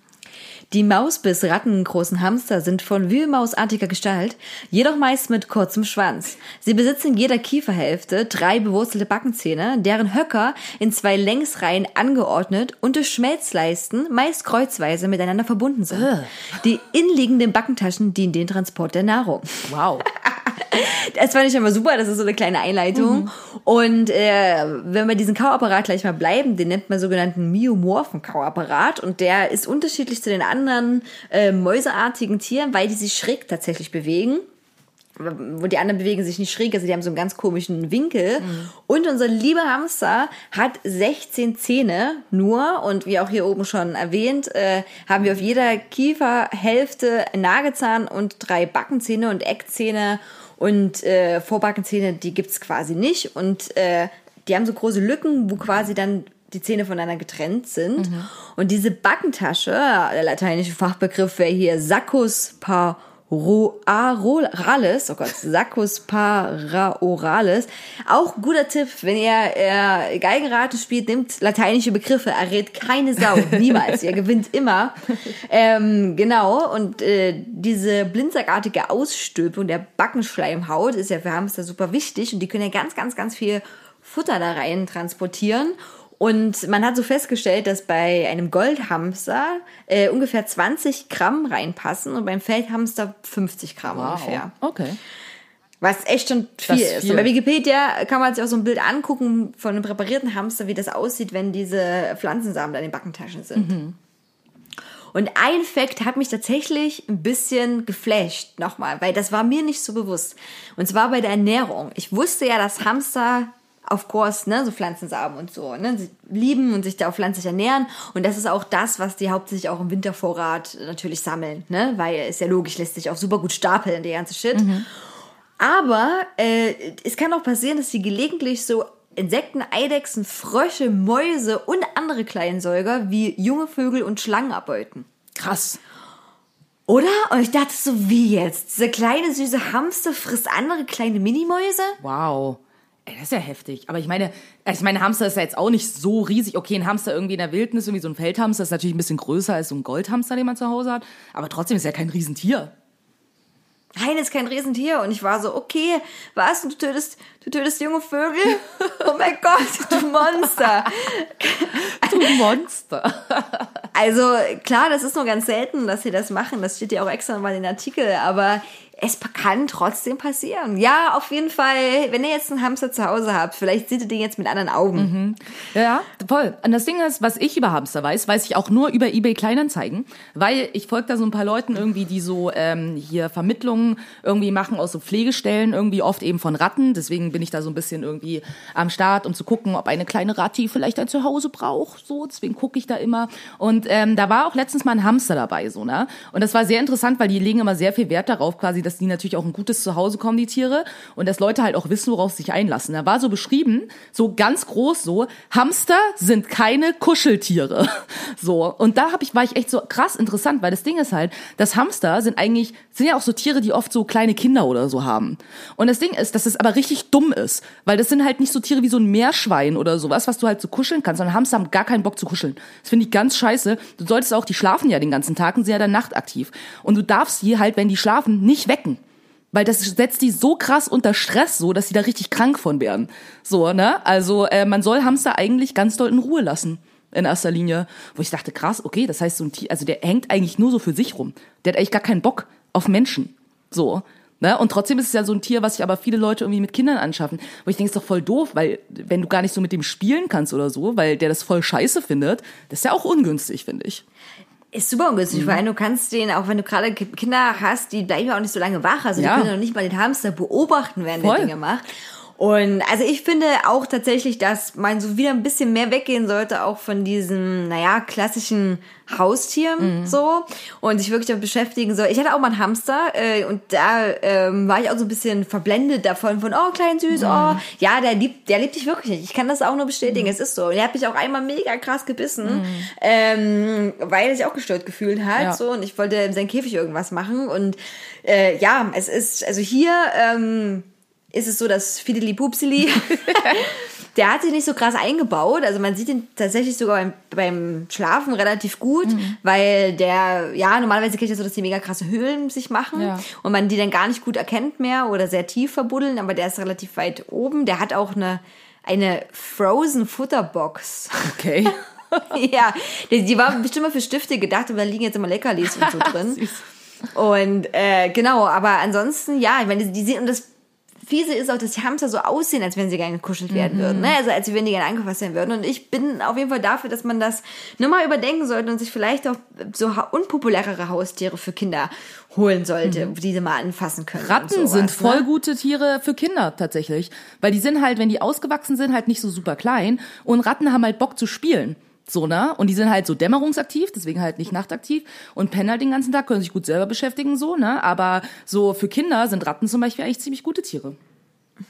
Die Maus- bis rattengroßen Hamster sind von Wühlmausartiger Gestalt, jedoch meist mit kurzem Schwanz. Sie besitzen in jeder Kieferhälfte drei bewurzelte Backenzähne, deren Höcker in zwei Längsreihen angeordnet und durch Schmelzleisten meist kreuzweise miteinander verbunden sind. Die innenliegenden Backentaschen dienen den Transport der Nahrung. Wow. Das fand ich immer super, das ist so eine kleine Einleitung. Und äh, wenn wir diesen Kauapparat gleich mal bleiben, den nennt man sogenannten myomorphen Kauapparat und der ist unterschiedlich zu den anderen äh, mäuseartigen Tieren, weil die sich schräg tatsächlich bewegen. Wo die anderen bewegen sich nicht schräg, also die haben so einen ganz komischen Winkel. Und unser lieber Hamster hat 16 Zähne nur und wie auch hier oben schon erwähnt, äh, haben wir auf jeder Kieferhälfte Nagezahn und drei Backenzähne und Eckzähne und äh, Vorbackenzähne, die gibt's quasi nicht. Und äh, die haben so große Lücken, wo quasi dann die Zähne voneinander getrennt sind. Und diese Backentasche, der lateinische Fachbegriff wäre hier Saccus paraorales, oh Gott, Saccus paraorales. Auch guter Tipp, wenn ihr äh, Geigenrate spielt, nimmt lateinische Begriffe, errät keine Sau, niemals, ihr gewinnt immer. Ähm, genau, und äh, diese blindsackartige Ausstülpung der Backenschleimhaut ist ja für Hamster super wichtig und die können ja ganz, ganz, ganz viel Futter da rein transportieren. Und man hat so festgestellt, dass bei einem Goldhamster äh, ungefähr 20 Gramm reinpassen und beim Feldhamster 50 Gramm ungefähr. Okay. Was echt schon viel Das ist. ist viel. Und bei Wikipedia kann man sich auch so ein Bild angucken von einem präparierten Hamster, wie das aussieht, wenn diese Pflanzensamen da in den Backentaschen sind. Mhm. Und ein Fakt hat mich tatsächlich ein bisschen geflasht nochmal, weil das war mir nicht so bewusst. Und zwar bei der Ernährung. Ich wusste ja, dass Hamster of course, ne, so Pflanzensamen und so, ne, sie lieben und sich da auch pflanzlich ernähren und das ist auch das, was die hauptsächlich auch im Wintervorrat natürlich sammeln, ne, weil ist ja logisch, lässt sich auch super gut stapeln, der ganze Shit. Aber äh, es kann auch passieren, dass sie gelegentlich so Insekten, Eidechsen, Frösche, Mäuse und andere Kleinsäuger wie junge Vögel und Schlangen abbeuten. Krass. Oder? Und ich dachte so, wie jetzt? Dieser kleine süße Hamster frisst andere kleine Minimäuse? Wow. Ey, das ist ja heftig. Aber ich meine, ich meine, Hamster ist ja jetzt auch nicht so riesig. Okay, ein Hamster irgendwie in der Wildnis, irgendwie so ein Feldhamster, ist natürlich ein bisschen größer als so ein Goldhamster, den man zu Hause hat. Aber trotzdem ist ja kein Riesentier. Nein, ist kein Riesentier. Und ich war so, okay, was? Du tötest, du tötest junge Vögel? Oh mein Gott, du Monster. Du Monster. Also klar, das ist nur ganz selten, dass sie das machen. Das steht ja auch extra mal in den Artikel. Aber es kann trotzdem passieren. Ja, auf jeden Fall, wenn ihr jetzt einen Hamster zu Hause habt, vielleicht seht ihr den jetzt mit anderen Augen. Ja, voll. Und das Ding ist, was ich über Hamster weiß, weiß ich auch nur über eBay Kleinanzeigen, weil ich folge da so ein paar Leuten irgendwie, die so ähm, hier Vermittlungen irgendwie machen aus so Pflegestellen, irgendwie oft eben von Ratten. Deswegen bin ich da so ein bisschen irgendwie am Start, um zu gucken, ob eine kleine Ratti vielleicht ein Zuhause braucht. So, deswegen gucke ich da immer. Und ähm, da war auch letztens mal ein Hamster dabei, so ne. Und das war sehr interessant, weil die legen immer sehr viel Wert darauf, quasi, dass die natürlich auch ein gutes Zuhause kommen, die Tiere, und dass Leute halt auch wissen, worauf sie sich einlassen. Da war so beschrieben, so ganz groß so, Hamster sind keine Kuscheltiere. So, und da hab ich, war ich echt so krass interessant, weil das Ding ist halt, dass Hamster sind eigentlich, sind ja auch so Tiere, die oft so kleine Kinder oder so haben. Und das Ding ist, dass es aber richtig dumm ist, weil das sind halt nicht so Tiere wie so ein Meerschwein oder sowas, was du halt so kuscheln kannst, sondern Hamster haben gar keinen Bock zu kuscheln. Das finde ich ganz scheiße. Du solltest auch, die schlafen ja den ganzen Tag und sind ja dann nachtaktiv. Und du darfst die halt, wenn die schlafen, nicht wecken. Weil das setzt die so krass unter Stress, so dass sie da richtig krank von werden. So, ne? Also äh, man soll Hamster eigentlich ganz doll in Ruhe lassen. In erster Linie. Wo ich dachte, krass, okay, das heißt, so ein Tier, also der hängt eigentlich nur so für sich rum. Der hat eigentlich gar keinen Bock auf Menschen. So. Ne? Und trotzdem ist es ja so ein Tier, was sich aber viele Leute irgendwie mit Kindern anschaffen. Wo ich denke, ist doch voll doof, weil wenn du gar nicht so mit dem spielen kannst oder so, weil der das voll scheiße findet, das ist ja auch ungünstig, finde ich. Ist super ungünstig, weil du kannst den, auch wenn du gerade Ki- Kinder hast, die bleiben ja auch nicht so lange wach. Also Ja. die können noch nicht mal den Hamster beobachten, während Voll. der Dinge macht. Und also ich finde auch tatsächlich, dass man so wieder ein bisschen mehr weggehen sollte, auch von diesen, naja, klassischen Haustieren so und sich wirklich damit beschäftigen soll. Ich hatte auch mal einen Hamster äh, und da ähm, war ich auch so ein bisschen verblendet davon, von oh, klein süß, oh, ja, der liebt, der liebt dich wirklich nicht. Ich kann das auch nur bestätigen, es ist so. Und er hat mich auch einmal mega krass gebissen, ähm, weil er sich auch gestört gefühlt hat Ja. so und ich wollte in seinen Käfig irgendwas machen und äh, ja, es ist, also hier ähm, ist es so, dass Fideli Pupsili, der hat sich nicht so krass eingebaut. Also man sieht ihn tatsächlich sogar beim, beim Schlafen relativ gut, Mhm. weil der, ja, normalerweise kennt ihr so, dass die mega krasse Höhlen sich machen Ja. und man die dann gar nicht gut erkennt mehr oder sehr tief verbuddeln, aber der ist relativ weit oben. Der hat auch eine, eine Frozen Futterbox. Okay. ja, die, die war bestimmt mal für Stifte gedacht, aber da liegen jetzt immer Leckerlis und so drin. Süß. Und äh, genau, aber ansonsten, ja, ich meine, die, die sehen, und das Fiese ist auch, dass die Hamster so aussehen, als wenn sie gerne gekuschelt werden würden. Ne? Also als wenn die gerne angefasst werden würden. Und ich bin auf jeden Fall dafür, dass man das nur mal überdenken sollte und sich vielleicht auch so unpopulärere Haustiere für Kinder holen sollte, die sie mal anfassen können. Ratten sowas, sind voll ne? gute Tiere für Kinder tatsächlich. Weil die sind halt, wenn die ausgewachsen sind, halt nicht so super klein. Und Ratten haben halt Bock zu spielen. So, ne? Und die sind halt so dämmerungsaktiv, deswegen halt nicht nachtaktiv und pennen halt den ganzen Tag, können sich gut selber beschäftigen, so, ne? Aber so für Kinder sind Ratten zum Beispiel eigentlich ziemlich gute Tiere.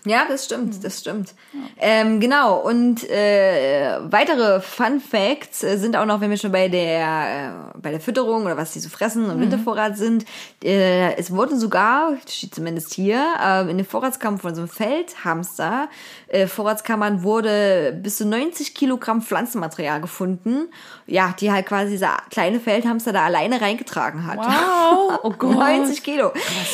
Ja, das stimmt, das stimmt. Ähm, genau, und äh, weitere Fun Facts äh, sind auch noch, wenn wir schon bei der, äh, bei der Fütterung oder was die so fressen und Wintervorrat sind. Äh, es wurden sogar, steht zumindest hier, äh, in den Vorratskammern von so einem Feldhamster, äh, Vorratskammern wurde bis zu 90 Kilogramm Pflanzenmaterial gefunden. Ja, die halt quasi dieser kleine Feldhamster da alleine reingetragen hat. Wow, oh Gott. 90 Kilo.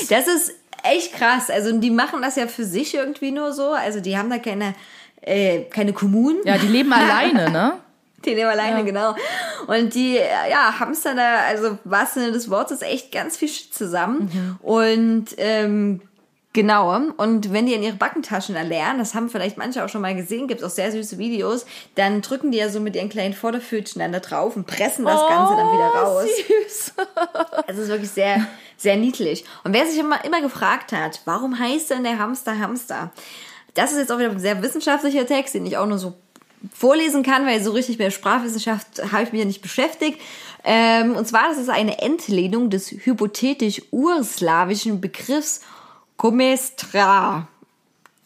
Das ist echt krass. Also die machen das ja für sich irgendwie nur so. Also die haben da keine, äh, keine Kommunen. Ja, die leben alleine, ne? Die nehmen alleine, genau. Und die, ja, Hamster da, also was Sinne des Wortes, echt ganz viel Shit zusammen. Und ähm, genau, und wenn die in ihre Backentaschen da leeren, das haben vielleicht manche auch schon mal gesehen, gibt auch sehr süße Videos, dann drücken die ja so mit ihren kleinen Vorderpfötchen dann da drauf und pressen das Ganze dann wieder raus. Süß. Es ist wirklich sehr, sehr niedlich. Und wer sich immer, immer gefragt hat, warum heißt denn der Hamster Hamster? Das ist jetzt auch wieder ein sehr wissenschaftlicher Text, den ich auch nur so vorlesen kann, weil so richtig mit der Sprachwissenschaft habe ich mich ja nicht beschäftigt. Ähm, und zwar, das ist eine Entlehnung des hypothetisch urslawischen Begriffs Komestra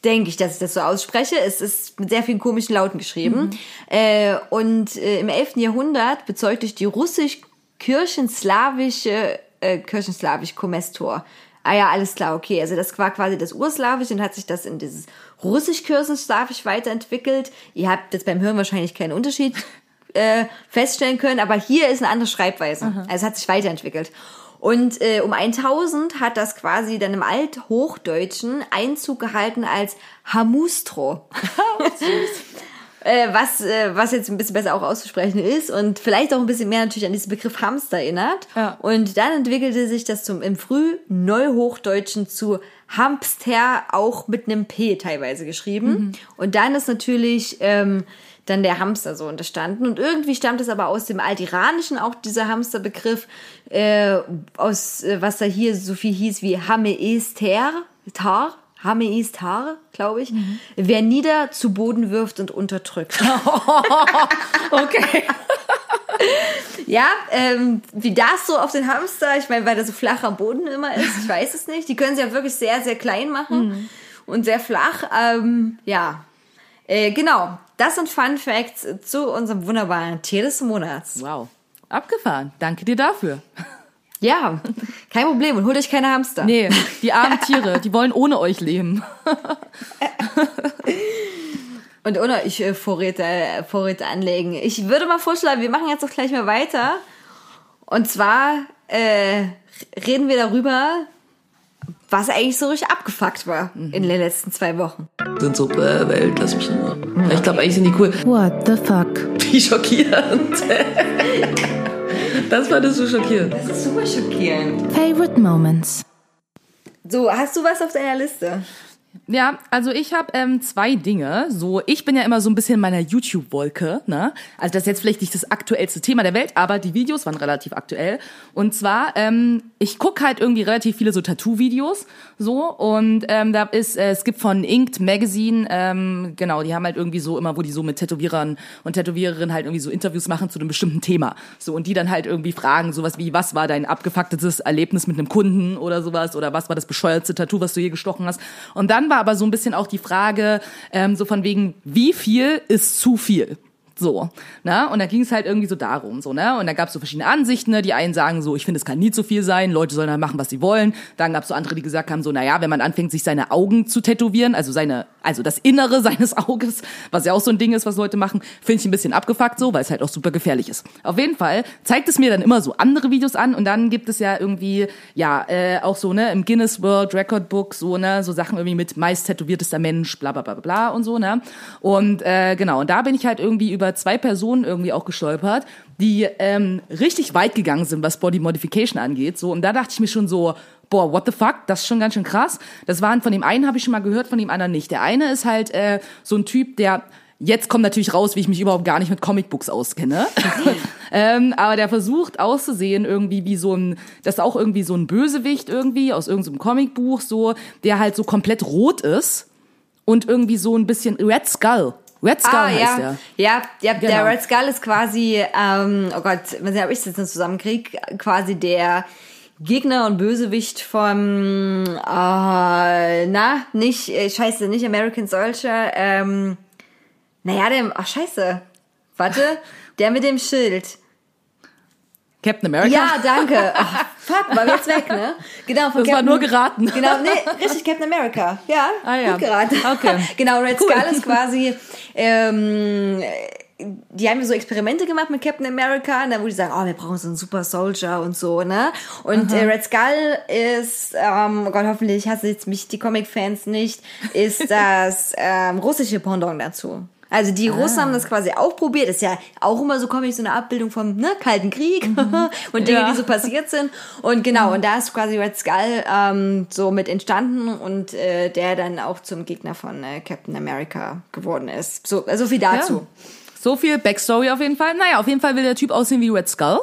denke ich, dass ich das so ausspreche. Es ist mit sehr vielen komischen Lauten geschrieben. Äh, und äh, im 11. Jahrhundert bezeugt durch die russisch-kirchenslawische, äh, kirchenslawisch Komestor. Ah ja, alles klar, okay. Also das war quasi das Urslawische und hat sich das in dieses russisch-kirchenslawisch weiterentwickelt. Ihr habt jetzt beim Hören wahrscheinlich keinen Unterschied äh, feststellen können, aber hier ist eine andere Schreibweise. Also es hat sich weiterentwickelt. Und äh, um 1000 hat das quasi dann im Althochdeutschen Einzug gehalten als Hamustro. äh, was, äh, was jetzt ein bisschen besser auch auszusprechen ist und vielleicht auch ein bisschen mehr natürlich an diesen Begriff Hamster erinnert. Ja. Und dann entwickelte sich das zum im Frühneuhochdeutschen zu Hamster, auch mit einem P teilweise geschrieben. Und dann ist natürlich ähm, dann der Hamster so unterstanden. Und irgendwie stammt es aber aus dem Altiranischen auch dieser Hamsterbegriff, äh, aus äh, was da hier so viel hieß wie Hameester, Tar, Hameistar, glaube ich. Wer nieder zu Boden wirft und unterdrückt. Okay. Ja, ähm, wie das so auf den Hamster, ich meine, weil der so flach am Boden immer ist, ich weiß es nicht. Die können sie ja wirklich sehr, sehr klein machen und sehr flach. Ähm, ja, äh, genau. Das sind Fun Facts zu unserem wunderbaren Tier des Monats. Wow. Abgefahren. Danke dir dafür. Ja, kein Problem. Und holt euch keine Hamster. Nee, die armen Tiere, die wollen ohne euch leben. Und ohne ich äh, Vorräte, Vorräte anlegen. Ich würde mal vorschlagen, wir machen jetzt doch gleich mal weiter. Und zwar äh, reden wir darüber, was eigentlich so richtig abgefuckt war in den letzten zwei Wochen. sind so, äh, Welt, lass mich Ruhe. Ich glaube, eigentlich sind die cool. What the fuck? Wie schockierend. Das fandest du schockierend. Das ist super schockierend. Favorite moments. So, hast du was auf deiner Liste? Ja, also ich habe ähm, zwei Dinge. So, ich bin ja immer so ein bisschen in meiner YouTube-Wolke. Ne? Also das ist jetzt vielleicht nicht das aktuellste Thema der Welt, aber die Videos waren relativ aktuell. Und zwar, ähm, ich guck halt irgendwie relativ viele so Tattoo-Videos. So und ähm, da ist, äh, es gibt von Inked Magazine, ähm, genau, die haben halt irgendwie so immer, wo die so mit Tätowierern und Tätowiererinnen halt irgendwie so Interviews machen zu einem bestimmten Thema. So und die dann halt irgendwie fragen, sowas wie, was war dein abgefucktes Erlebnis mit einem Kunden oder sowas oder was war das bescheuertste Tattoo, was du je gestochen hast. Und dann war aber so ein bisschen auch die Frage, ähm, so von wegen, wie viel ist zu viel? So, ne? Und da ging es halt irgendwie so darum, so, ne? Und da gab es so verschiedene Ansichten, ne? Die einen sagen so, ich finde, es kann nie zu viel sein, Leute sollen halt machen, was sie wollen. Dann gab es so andere, die gesagt haben, so, naja, wenn man anfängt, sich seine Augen zu tätowieren, also seine, also das Innere seines Auges, was ja auch so ein Ding ist, was Leute machen, finde ich ein bisschen abgefuckt so, weil es halt auch super gefährlich ist. Auf jeden Fall zeigt es mir dann immer so andere Videos an und dann gibt es ja irgendwie, ja, äh, auch so, ne, im Guinness World Record Book, so, ne, so Sachen irgendwie mit meist tätowiertester Mensch, bla bla bla bla und so, ne? Und äh, genau, und da bin ich halt irgendwie über zwei Personen irgendwie auch gestolpert, die ähm, richtig weit gegangen sind, was Body Modification angeht. So, und da dachte ich mir schon so, boah, what the fuck, das ist schon ganz schön krass. Das waren von dem einen habe ich schon mal gehört, von dem anderen nicht. Der eine ist halt äh, so ein Typ, der Jetzt kommt natürlich raus, wie ich mich überhaupt gar nicht mit Comicbooks auskenne. ähm, aber der versucht auszusehen irgendwie wie so ein, das ist auch irgendwie so ein Bösewicht irgendwie aus irgendeinem Comicbuch so, der halt so komplett rot ist und irgendwie so ein bisschen Red Skull. Red Skull Ah, heißt ja. der. ja, ja, der Genau. Red Skull ist quasi, ähm, oh Gott, sehen, ob ich das jetzt noch zusammenkriege, quasi der Gegner und Bösewicht vom, äh, na, nicht, äh, scheiße, nicht American Soldier, ähm, naja, der, ach scheiße, warte, der mit dem Schild. Captain America. Ja, danke. Ach, fuck, war jetzt weg, ne? Genau, von Das war nur geraten. Genau, nee, richtig, Captain America. Ja, Ah, ja. gut geraten. Okay. genau, Red Cool. Skull ist quasi, ähm, die haben ja so Experimente gemacht mit Captain America, und da wo die sagen, oh, wir brauchen so einen Super Soldier und so, ne? Und äh, Red Skull ist, ähm, oh Gott, hoffentlich hassen jetzt mich die Comic-Fans nicht, ist das ähm, russische Pendant dazu. Also die Russen haben das quasi auch probiert. Ist ja auch immer so Comic, so eine Abbildung vom ne, Kalten Krieg und Dinge, Ja. die so passiert sind. Und genau, und da ist quasi Red Skull ähm, so mit entstanden und äh, der dann auch zum Gegner von äh, Captain America geworden ist. So, also viel dazu. Ja. So viel Backstory auf jeden Fall. Naja, auf jeden Fall will der Typ aussehen wie Red Skull.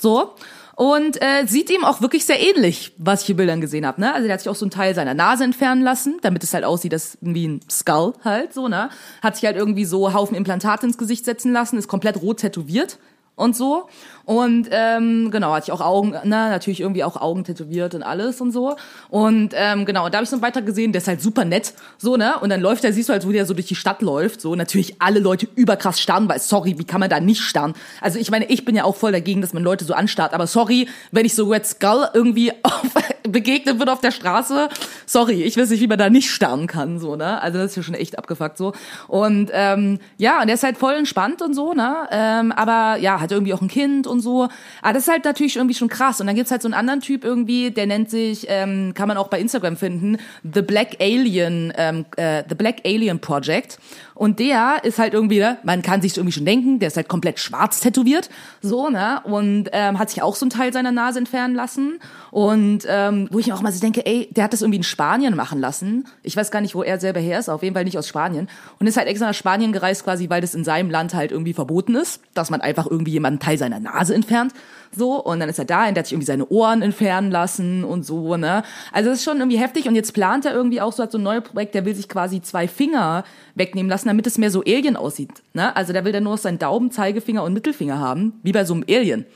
So. Und äh, sieht ihm auch wirklich sehr ähnlich, was ich hier Bildern gesehen habe. Ne? Also der hat sich auch so einen Teil seiner Nase entfernen lassen, damit es halt aussieht, dass wie ein Skull halt so, ne? Hat sich halt irgendwie so Haufen Implantate ins Gesicht setzen lassen, ist komplett rot tätowiert und so. Und ähm, genau, hatte ich auch Augen, na, natürlich irgendwie auch Augen tätowiert und alles und so. Und ähm, genau, da habe ich so einen Beitrag gesehen, der ist halt super nett, so, ne? Und dann läuft er, siehst du halt, wo der so durch die Stadt läuft, so. Natürlich alle Leute überkrass starren, weil, sorry, wie kann man da nicht starren? Also ich meine, ich bin ja auch voll dagegen, dass man Leute so anstarrt, aber sorry, wenn ich so Red Skull irgendwie auf, begegnet wird auf der Straße, sorry, ich weiß nicht, wie man da nicht starren kann, so, ne? Also das ist ja schon echt abgefuckt, so. Und ähm, ja, und der ist halt voll entspannt und so, ne? Ähm, aber ja, hat irgendwie auch ein Kind und so. Aber das ist halt natürlich irgendwie schon krass. Und dann gibt's halt so einen anderen Typ irgendwie, der nennt sich, ähm, kann man auch bei Instagram finden, The Black Alien, ähm, äh, The Black Alien Project. Und der ist halt irgendwie, ne, man kann sich irgendwie schon denken, der ist halt komplett schwarz tätowiert, so, ne? Und ähm, hat sich auch so einen Teil seiner Nase entfernen lassen. Und ähm, wo ich mir auch mal so denke, ey, der hat das irgendwie in Spanien machen lassen. Ich weiß gar nicht, wo er selber her ist, auf jeden Fall nicht aus Spanien. Und ist halt extra nach Spanien gereist, quasi, weil das in seinem Land halt irgendwie verboten ist, dass man einfach irgendwie jemanden Teil seiner Nase entfernt. So, und dann ist er da und der hat sich irgendwie seine Ohren entfernen lassen und so, ne? Also das ist schon irgendwie heftig und jetzt plant er irgendwie auch so, hat so ein neues Projekt, der will sich quasi zwei Finger wegnehmen lassen, damit es mehr so Alien aussieht, ne? Also der will dann nur seinen Daumen, Zeigefinger und Mittelfinger haben, wie bei so einem Alien,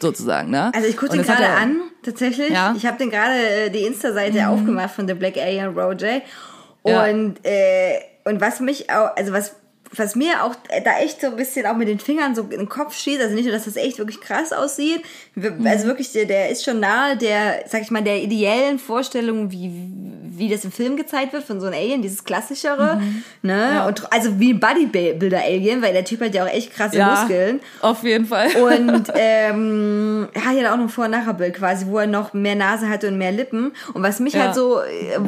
sozusagen, ne? Also ich gucke den gerade er- an, tatsächlich. Ja. Mhm. Ich habe den gerade äh, die Insta-Seite aufgemacht von The Black Alien Roger. Ja. Und, äh, und was mich auch, also was, was mir auch äh, da echt so ein bisschen auch mit den Fingern so in den Kopf schießt, also nicht nur, dass das echt wirklich krass aussieht, Mhm. also wirklich, der, der ist schon nahe der, sag ich mal, der ideellen Vorstellung, wie, wie das im Film gezeigt wird von so einem Alien, dieses klassischere, Mhm. ne, und tr- also wie ein Bodybuilder-Alien, weil der Typ hat ja auch echt krasse Muskeln. Auf jeden Fall. Und ähm, ja, hier hat auch noch ein Vor- und Nachherbild quasi, wo er noch mehr Nase hatte und mehr Lippen. Und was mich Ja. halt so äh,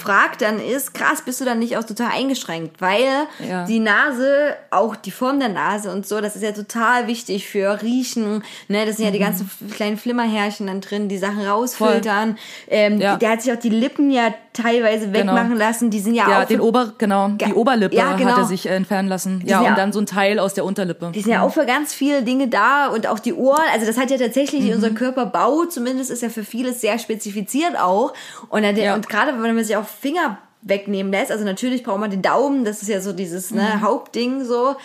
fragt, dann ist, krass, bist du dann nicht auch total eingeschränkt? Weil Ja. die Nase, auch die Form der Nase und so, das ist ja total wichtig für Riechen. Ne? Das sind ja die ganzen f- kleinen Flimmerhärchen dann drin, die Sachen rausfiltern. Ähm, Ja. Der hat sich auch die Lippen ja teilweise wegmachen lassen. Die sind ja, Ja, auch den Ober, genau, die Oberlippe ja, genau. hat er sich äh, entfernen lassen. Ja, sind ja- und dann so ein Teil aus der Unterlippe. die sind ja auch für ganz viele Dinge da und auch die Ohren. Also das hat ja tatsächlich Mhm. unser Körperbau, zumindest ist ja für vieles sehr spezifiziert auch. Und, dann und gerade wenn man sich auch Finger wegnehmen lässt, also natürlich braucht man den Daumen, das ist ja so dieses ne, Hauptding so.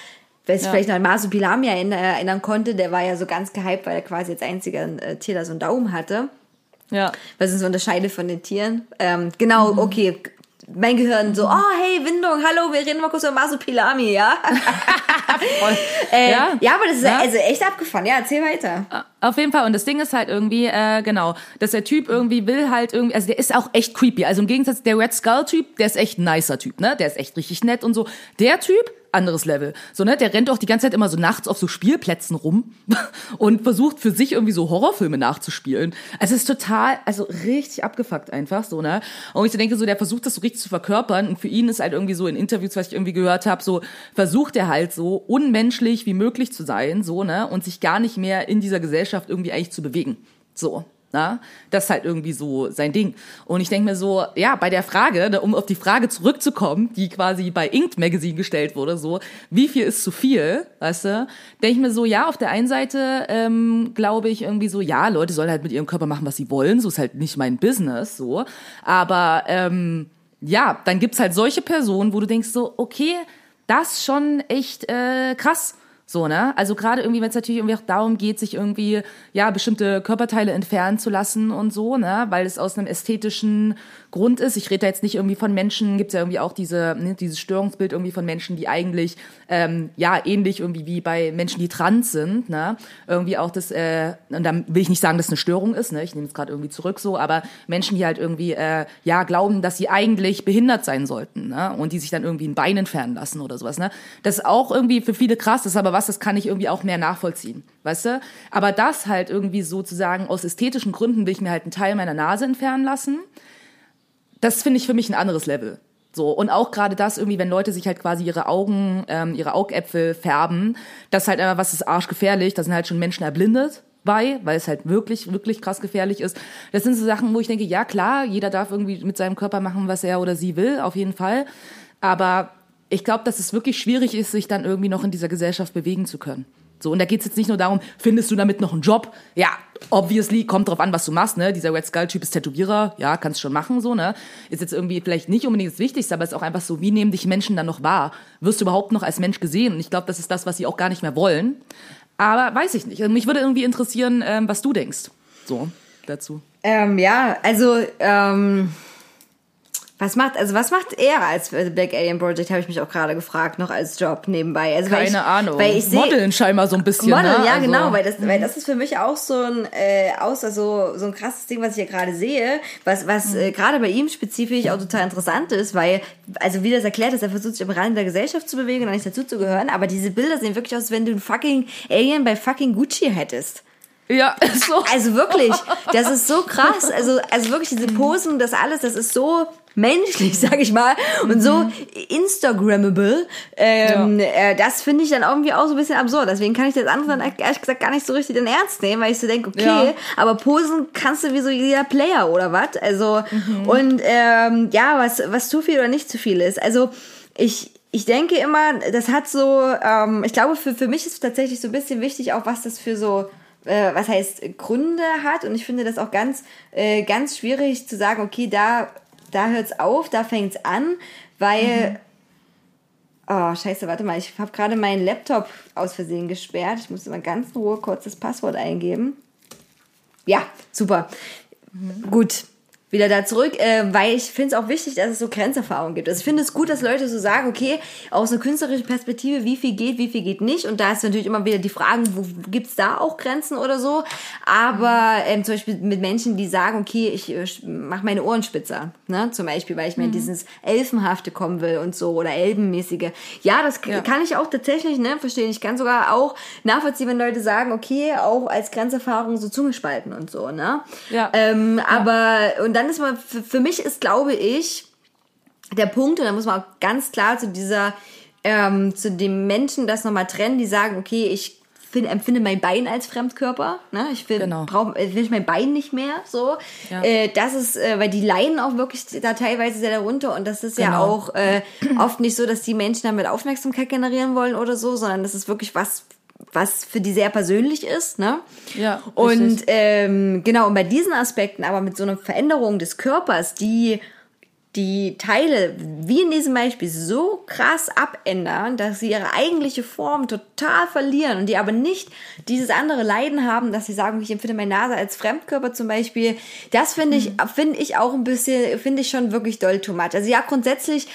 Wer sich Mhm. Ja. vielleicht noch an Marsupilami erinnern, erinnern konnte, der war ja so ganz gehypt, weil er quasi als einziger äh, Tier da so einen Daumen hatte. Ja. Was uns unterscheidet von den Tieren. Ähm, genau, Mhm. okay. Mein Gehirn so, oh hey, Windung, hallo, wir reden mal kurz über Marsupilami, ja? äh, ja. Ja. aber das ist Ja. also echt abgefahren. Ja, erzähl weiter. Auf jeden Fall. Und das Ding ist halt irgendwie, äh, genau, dass der Typ irgendwie will halt irgendwie, also der ist auch echt creepy. Also im Gegensatz, der Red Skull-Typ, der ist echt ein nicer Typ, ne? Der ist echt richtig nett und so. Der Typ, anderes Level. So, ne? Der rennt auch die ganze Zeit immer so nachts auf so Spielplätzen rum und versucht für sich irgendwie so Horrorfilme nachzuspielen. Also es ist total, also richtig abgefuckt einfach, so, ne? Und ich denke so, der versucht das so richtig zu verkörpern und für ihn ist halt irgendwie so in Interviews, was ich irgendwie gehört habe, so versucht er halt so unmenschlich wie möglich zu sein, so, ne? Und sich gar nicht mehr in dieser Gesellschaft irgendwie eigentlich zu bewegen. So. Na, das ist halt irgendwie so sein Ding. Und ich denke mir so, ja, bei der Frage, ne, um auf die Frage zurückzukommen, die quasi bei Inked Magazine gestellt wurde, so, wie viel ist zu viel, weißt du, denke ich mir so, ja, auf der einen Seite ähm, glaube ich irgendwie so, ja, Leute sollen halt mit ihrem Körper machen, was sie wollen, so ist halt nicht mein Business, so. Aber ähm, ja, dann gibt's halt solche Personen, wo du denkst so, okay, das schon echt äh, krass. So, ne? Also gerade irgendwie, wenn es natürlich irgendwie auch darum geht, sich irgendwie, ja, bestimmte Körperteile entfernen zu lassen und so, ne? Weil es aus einem ästhetischen Grund ist. Ich rede da jetzt nicht irgendwie von Menschen, gibt's ja irgendwie auch diese, ne, dieses Störungsbild irgendwie von Menschen, die eigentlich, ähm, ja, ähnlich irgendwie wie bei Menschen, die trans sind, ne? Irgendwie auch das, äh, und dann will ich nicht sagen, dass es eine Störung ist, ne? Ich nehme es gerade irgendwie zurück so, aber Menschen, die halt irgendwie, äh, ja, glauben, dass sie eigentlich behindert sein sollten, ne? Und die sich dann irgendwie ein Bein entfernen lassen oder sowas, ne? Das ist auch irgendwie für viele krass, das ist aber was, das kann ich irgendwie auch mehr nachvollziehen, weißt du? Aber das halt irgendwie sozusagen aus ästhetischen Gründen will ich mir halt einen Teil meiner Nase entfernen lassen. Das finde ich für mich ein anderes Level. So, und auch gerade das irgendwie, wenn Leute sich halt quasi ihre Augen, ähm, ihre Augäpfel färben, das ist halt einfach, was ist arschgefährlich, da sind halt schon Menschen erblindet bei, weil es halt wirklich, wirklich krass gefährlich ist. Das sind so Sachen, wo ich denke, ja klar, jeder darf irgendwie mit seinem Körper machen, was er oder sie will, auf jeden Fall. Aber ich glaube, dass es wirklich schwierig ist, sich dann irgendwie noch in dieser Gesellschaft bewegen zu können. So, und da geht's jetzt nicht nur darum, findest du damit noch einen Job? Ja, obviously, kommt drauf an, was du machst, ne? Dieser Red Skull-Typ ist Tätowierer, ja, kannst schon machen, so, ne? Ist jetzt irgendwie vielleicht nicht unbedingt das Wichtigste, aber ist auch einfach so, wie nehmen dich Menschen dann noch wahr? Wirst du überhaupt noch als Mensch gesehen? Und ich glaube, das ist das, was sie auch gar nicht mehr wollen. Aber weiß ich nicht. Also mich würde irgendwie interessieren, ähm, was du denkst. So, dazu. Ähm, ja, also, ähm, was macht, also was macht er als Black Alien Project, habe ich mich auch gerade gefragt, noch als Job nebenbei. Also, Keine ich, Ahnung. Weil ich sehe, Modeln scheinbar so ein bisschen, Model, ne? ja Also- genau, weil das, weil das ist für mich auch so ein, äh, außer so, so ein krasses Ding, was ich hier gerade sehe, was, was Mhm. äh, gerade bei ihm spezifisch auch total interessant ist, weil, also wie das erklärt ist, er versucht sich am Rand der Gesellschaft zu bewegen und nicht dazu zu gehören, aber diese Bilder sehen wirklich aus, als wenn du ein fucking Alien bei fucking Gucci hättest. Ja, so. Also wirklich, das ist so krass. Also, also wirklich diese Posen, das alles, das ist so menschlich, sag ich mal, und so Instagrammable. Ähm, äh, das finde ich dann irgendwie auch so ein bisschen absurd. Deswegen kann ich das andere dann ehrlich gesagt gar nicht so richtig in Ernst nehmen, weil ich so denke, okay, Ja. aber Posen kannst du wie so jeder Player oder was? Also, und ähm, ja, was, was zu viel oder nicht zu viel ist. Also, ich, ich denke immer, das hat so, ähm, ich glaube, für, für mich ist tatsächlich so ein bisschen wichtig, auch was das für so, äh, was heißt Gründe hat. Und ich finde das auch ganz, äh, ganz schwierig zu sagen, okay, da, da hört's auf, da fängt's an, weil. Oh, scheiße, warte mal, ich habe gerade meinen Laptop aus Versehen gesperrt. Ich musste mal ganz in Ruhe kurz das Passwort eingeben. Ja, super. Gut, wieder da zurück, äh, weil ich finde es auch wichtig, dass es so Grenzerfahrungen gibt. Also ich finde es gut, dass Leute so sagen, okay, aus einer künstlerischen Perspektive, wie viel geht, wie viel geht nicht. Und da ist natürlich immer wieder die Frage, wo gibt's da auch Grenzen oder so. Aber ähm, zum Beispiel mit Menschen, die sagen, okay, ich äh, mache meine Ohren spitzer, ne? zum Beispiel, weil ich mir in dieses Elfenhafte kommen will und so oder Elbenmäßige. Ja, das Ja. kann ich auch tatsächlich ne, verstehen. Ich kann sogar auch nachvollziehen, wenn Leute sagen, okay, auch als Grenzerfahrung so Zunge spalten und so. Ne? Ja. Ähm, aber, und dann ist man, für, für mich ist, glaube ich, der Punkt, und da muss man auch ganz klar zu dieser, ähm, zu dem Menschen das nochmal trennen, die sagen, okay, ich find, empfinde mein Bein als Fremdkörper, ne? Ich will, Genau. brauch, äh, will ich mein Bein nicht mehr, so. Ja. Äh, das ist, äh, weil die leiden auch wirklich da teilweise sehr darunter und das ist ja Genau. auch äh, oft nicht so, dass die Menschen damit Aufmerksamkeit generieren wollen oder so, sondern das ist wirklich was, was für die sehr persönlich ist, ne? Ja, Und ähm, genau, und bei diesen Aspekten, aber mit so einer Veränderung des Körpers, die die Teile, wie in diesem Beispiel, so krass abändern, dass sie ihre eigentliche Form total verlieren und die aber nicht dieses andere Leiden haben, dass sie sagen, ich empfinde meine Nase als Fremdkörper zum Beispiel. Das finde ich, finde ich auch ein bisschen, finde ich schon wirklich doll too much. Also ja, grundsätzlich,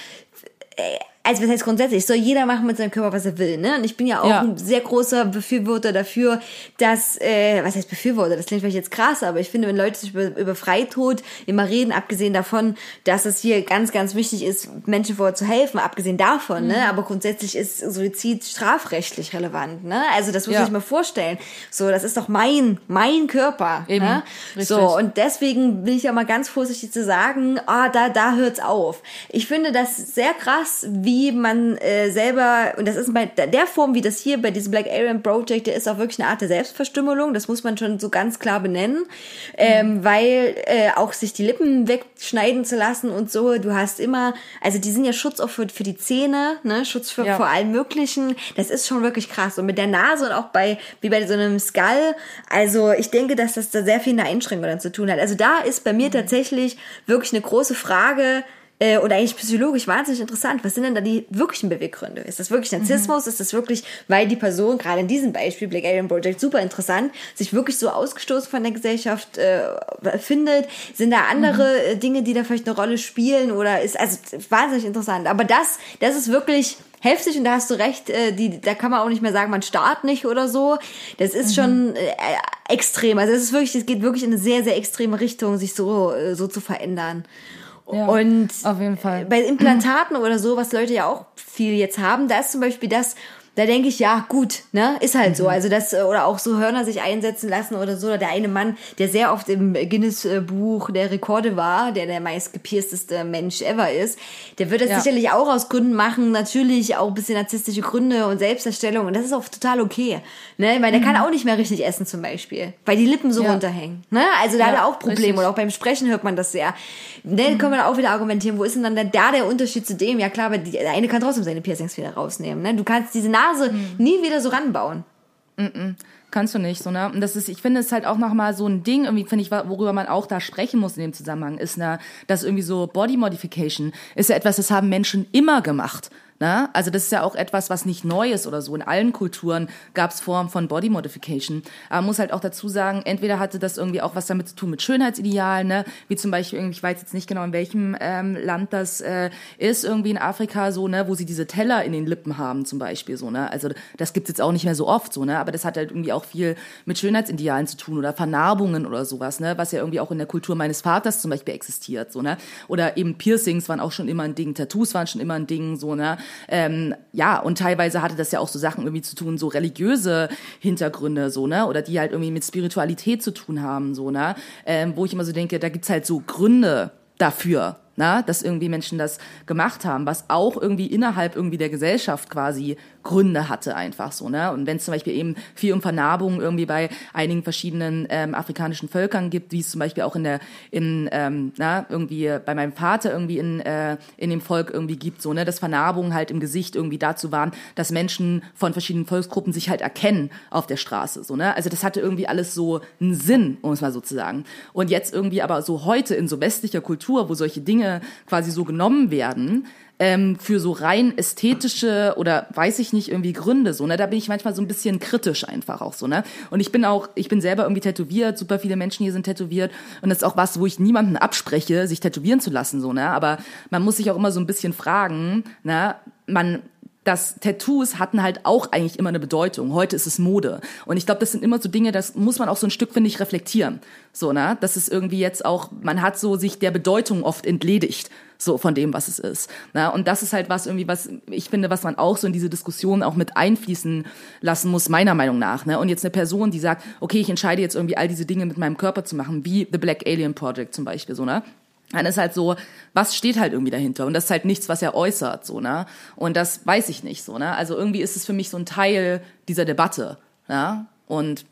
äh, also was heißt grundsätzlich, soll jeder machen mit seinem Körper, was er will, ne? Und ich bin ja auch Ja. ein sehr großer Befürworter dafür, dass, äh, was heißt Befürworter, das klingt vielleicht jetzt krass, aber ich finde, wenn Leute sich über, über Freitod immer reden, abgesehen davon, dass es hier ganz, ganz wichtig ist, Menschen vorher zu helfen, abgesehen davon, Mhm. ne? Aber grundsätzlich ist Suizid strafrechtlich relevant, ne? Also das muss Ja. ich mir vorstellen. So, das ist doch mein, mein Körper, Eben, ne? richtig. So, und deswegen bin ich ja mal ganz vorsichtig zu sagen, ah, da, da hört's auf. Ich finde das sehr krass, wie man äh, selber, und das ist bei der Form, wie das hier bei diesem Black Alien Project, der ist auch wirklich eine Art der Selbstverstümmelung, das muss man schon so ganz klar benennen, ähm, weil äh, auch sich die Lippen wegschneiden zu lassen und so, du hast immer, also die sind ja Schutz auch für, für die Zähne, ne, Schutz für, Ja. vor allem Möglichen, das ist schon wirklich krass. Und mit der Nase und auch bei, wie bei so einem Skull, also ich denke, dass das da sehr viel eine Einschränkung dann zu tun hat. Also da ist bei mir tatsächlich wirklich eine große Frage, äh, oder eigentlich psychologisch wahnsinnig interessant. Was sind denn da die wirklichen Beweggründe? Ist das wirklich Narzissmus? Ist das wirklich, weil die Person, gerade in diesem Beispiel, Black Alien Project, super interessant, sich wirklich so ausgestoßen von der Gesellschaft äh, findet? Sind da andere äh, Dinge, die da vielleicht eine Rolle spielen? Oder ist, also wahnsinnig interessant. Aber das, das ist wirklich heftig und da hast du recht, äh, die, da kann man auch nicht mehr sagen, man starrt nicht oder so. Das ist schon äh, extrem. Also es ist wirklich, es geht wirklich in eine sehr, sehr extreme Richtung, sich so, äh, so zu verändern. Ja, und auf jeden Fall. bei Implantaten oder so, was Leute ja auch viel jetzt haben, da ist zum Beispiel das, da denke ich, ja, gut, ne, ist halt Mhm. so. Also das, äh, oder auch so Hörner sich einsetzen lassen oder so. Oder der eine Mann, der sehr oft im Guinness-Buch der Rekorde war, der der meist gepiersteste Mensch ever ist, der wird das Ja. sicherlich auch aus Gründen machen, natürlich auch ein bisschen narzisstische Gründe und Selbsterstellung. Und das ist auch total okay. Ne? Weil der kann auch nicht mehr richtig essen zum Beispiel, weil die Lippen so Mhm. Ja. runterhängen. Ne? Also da hat Ja, er auch Probleme. richtig. Oder auch beim Sprechen hört man das sehr. Ne, können wir auch wieder argumentieren, wo ist denn dann da der Unterschied zu dem? Ja klar, aber die, der eine kann trotzdem seine Piercings wieder rausnehmen. Ne? Du kannst diese Nase nie wieder so ranbauen. Kannst du nicht, so, ne? Und das ist, ich finde, es ist halt auch nochmal so ein Ding, irgendwie, finde ich, worüber man auch da sprechen muss in dem Zusammenhang, ist, ne, dass irgendwie so Body Modification ist ja etwas, das haben Menschen immer gemacht. Ne? Also das ist ja auch etwas, was nicht neu ist oder so. In allen Kulturen gab es Formen von Body Modification. Aber man muss halt auch dazu sagen, entweder hatte das irgendwie auch was damit zu tun mit Schönheitsidealen, ne? wie zum Beispiel, irgendwie, ich weiß jetzt nicht genau, in welchem ähm, Land das äh, ist, irgendwie in Afrika so, ne, wo sie diese Teller in den Lippen haben zum Beispiel so. Ne? Also das gibt's jetzt auch nicht mehr so oft so, ne? aber das hat halt irgendwie auch viel mit Schönheitsidealen zu tun oder Vernarbungen oder sowas, ne? was ja irgendwie auch in der Kultur meines Vaters zum Beispiel existiert. So, ne? Oder eben Piercings waren auch schon immer ein Ding, Tattoos waren schon immer ein Ding, so, ne? Ähm, ja, und teilweise hatte das ja auch so Sachen irgendwie zu tun, so religiöse Hintergründe, so, ne? Oder die halt irgendwie mit Spiritualität zu tun haben, so, ne? Ähm, wo ich immer so denke, da gibt's halt so Gründe dafür, na, dass irgendwie Menschen das gemacht haben, was auch irgendwie innerhalb irgendwie der Gesellschaft quasi Gründe hatte einfach so, ne? Und wenn es zum Beispiel eben viel um Vernarbungen irgendwie bei einigen verschiedenen ähm, afrikanischen Völkern gibt, wie es zum Beispiel auch in der, in, ähm, na, irgendwie bei meinem Vater irgendwie in, äh, in dem Volk irgendwie gibt, so, ne, dass Vernarbungen halt im Gesicht irgendwie dazu waren, dass Menschen von verschiedenen Volksgruppen sich halt erkennen auf der Straße, so, ne? Also das hatte irgendwie alles so einen Sinn, um es mal so zu sagen. Und jetzt irgendwie aber so heute in so westlicher Kultur, wo solche Dinge quasi so genommen werden, ähm, für so rein ästhetische oder weiß ich nicht irgendwie Gründe so ne? Da bin ich manchmal so ein bisschen kritisch einfach auch so ne? Und ich bin auch ich bin selber irgendwie tätowiert super viele Menschen hier sind tätowiert und das ist auch was wo ich niemanden abspreche sich tätowieren zu lassen so ne? Aber man muss sich auch immer so ein bisschen fragen ne? Man dass Tattoos hatten halt auch eigentlich immer eine Bedeutung. Heute ist es Mode. Und ich glaube, das sind immer so Dinge, das muss man auch so ein Stück, finde ich, reflektieren. So, ne? Das ist irgendwie jetzt auch, man hat so sich der Bedeutung oft entledigt, so von dem, was es ist. Ne? Und das ist halt was irgendwie, was ich finde, was man auch so in diese Diskussion auch mit einfließen lassen muss, meiner Meinung nach. Ne? Und jetzt eine Person, die sagt, okay, ich entscheide jetzt irgendwie all diese Dinge mit meinem Körper zu machen, wie The Black Alien Project zum Beispiel, so, ne? Dann ist halt so, was steht halt irgendwie dahinter? Und das ist halt nichts, was er äußert, so, ne? Und das weiß ich nicht, so, ne? Also irgendwie ist es für mich so ein Teil dieser Debatte, ja? Und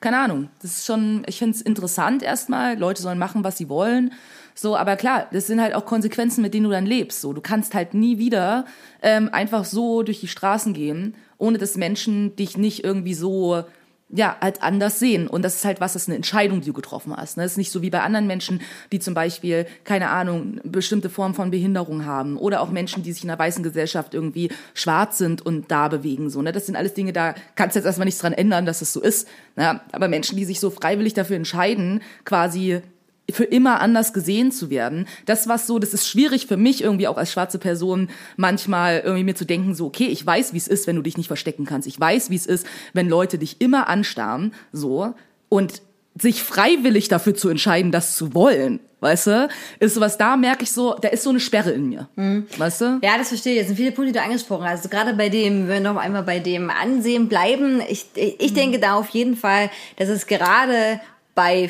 keine Ahnung, das ist schon, ich finde es interessant erstmal, Leute sollen machen, was sie wollen, so, aber klar, das sind halt auch Konsequenzen, mit denen du dann lebst, so. Du kannst halt nie wieder ähm, einfach so durch die Straßen gehen, ohne dass Menschen dich nicht irgendwie so ja, halt anders sehen. Und das ist halt was, das ist eine Entscheidung, die du getroffen hast. Ne? Das ist nicht so wie bei anderen Menschen, die zum Beispiel, keine Ahnung, bestimmte Form von Behinderung haben. Oder auch Menschen, die sich in der weißen Gesellschaft irgendwie schwarz sind und da bewegen. So, ne? Das sind alles Dinge, da kannst du jetzt erstmal nichts dran ändern, dass es so ist. Ne? Aber Menschen, die sich so freiwillig dafür entscheiden, quasi für immer anders gesehen zu werden. Das was so, das ist schwierig für mich irgendwie auch als schwarze Person manchmal irgendwie mir zu denken so, okay, ich weiß, wie es ist, wenn du dich nicht verstecken kannst. Ich weiß, wie es ist, wenn Leute dich immer anstarren, so und sich freiwillig dafür zu entscheiden, das zu wollen, weißt du, ist sowas, da merke ich so, da ist so eine Sperre in mir, weißt du? Ja, das verstehe ich. Es sind viele Punkte, die du angesprochen hast. Also gerade bei dem, wenn wir noch einmal bei dem Ansehen bleiben, ich, ich denke da auf jeden Fall, dass es gerade bei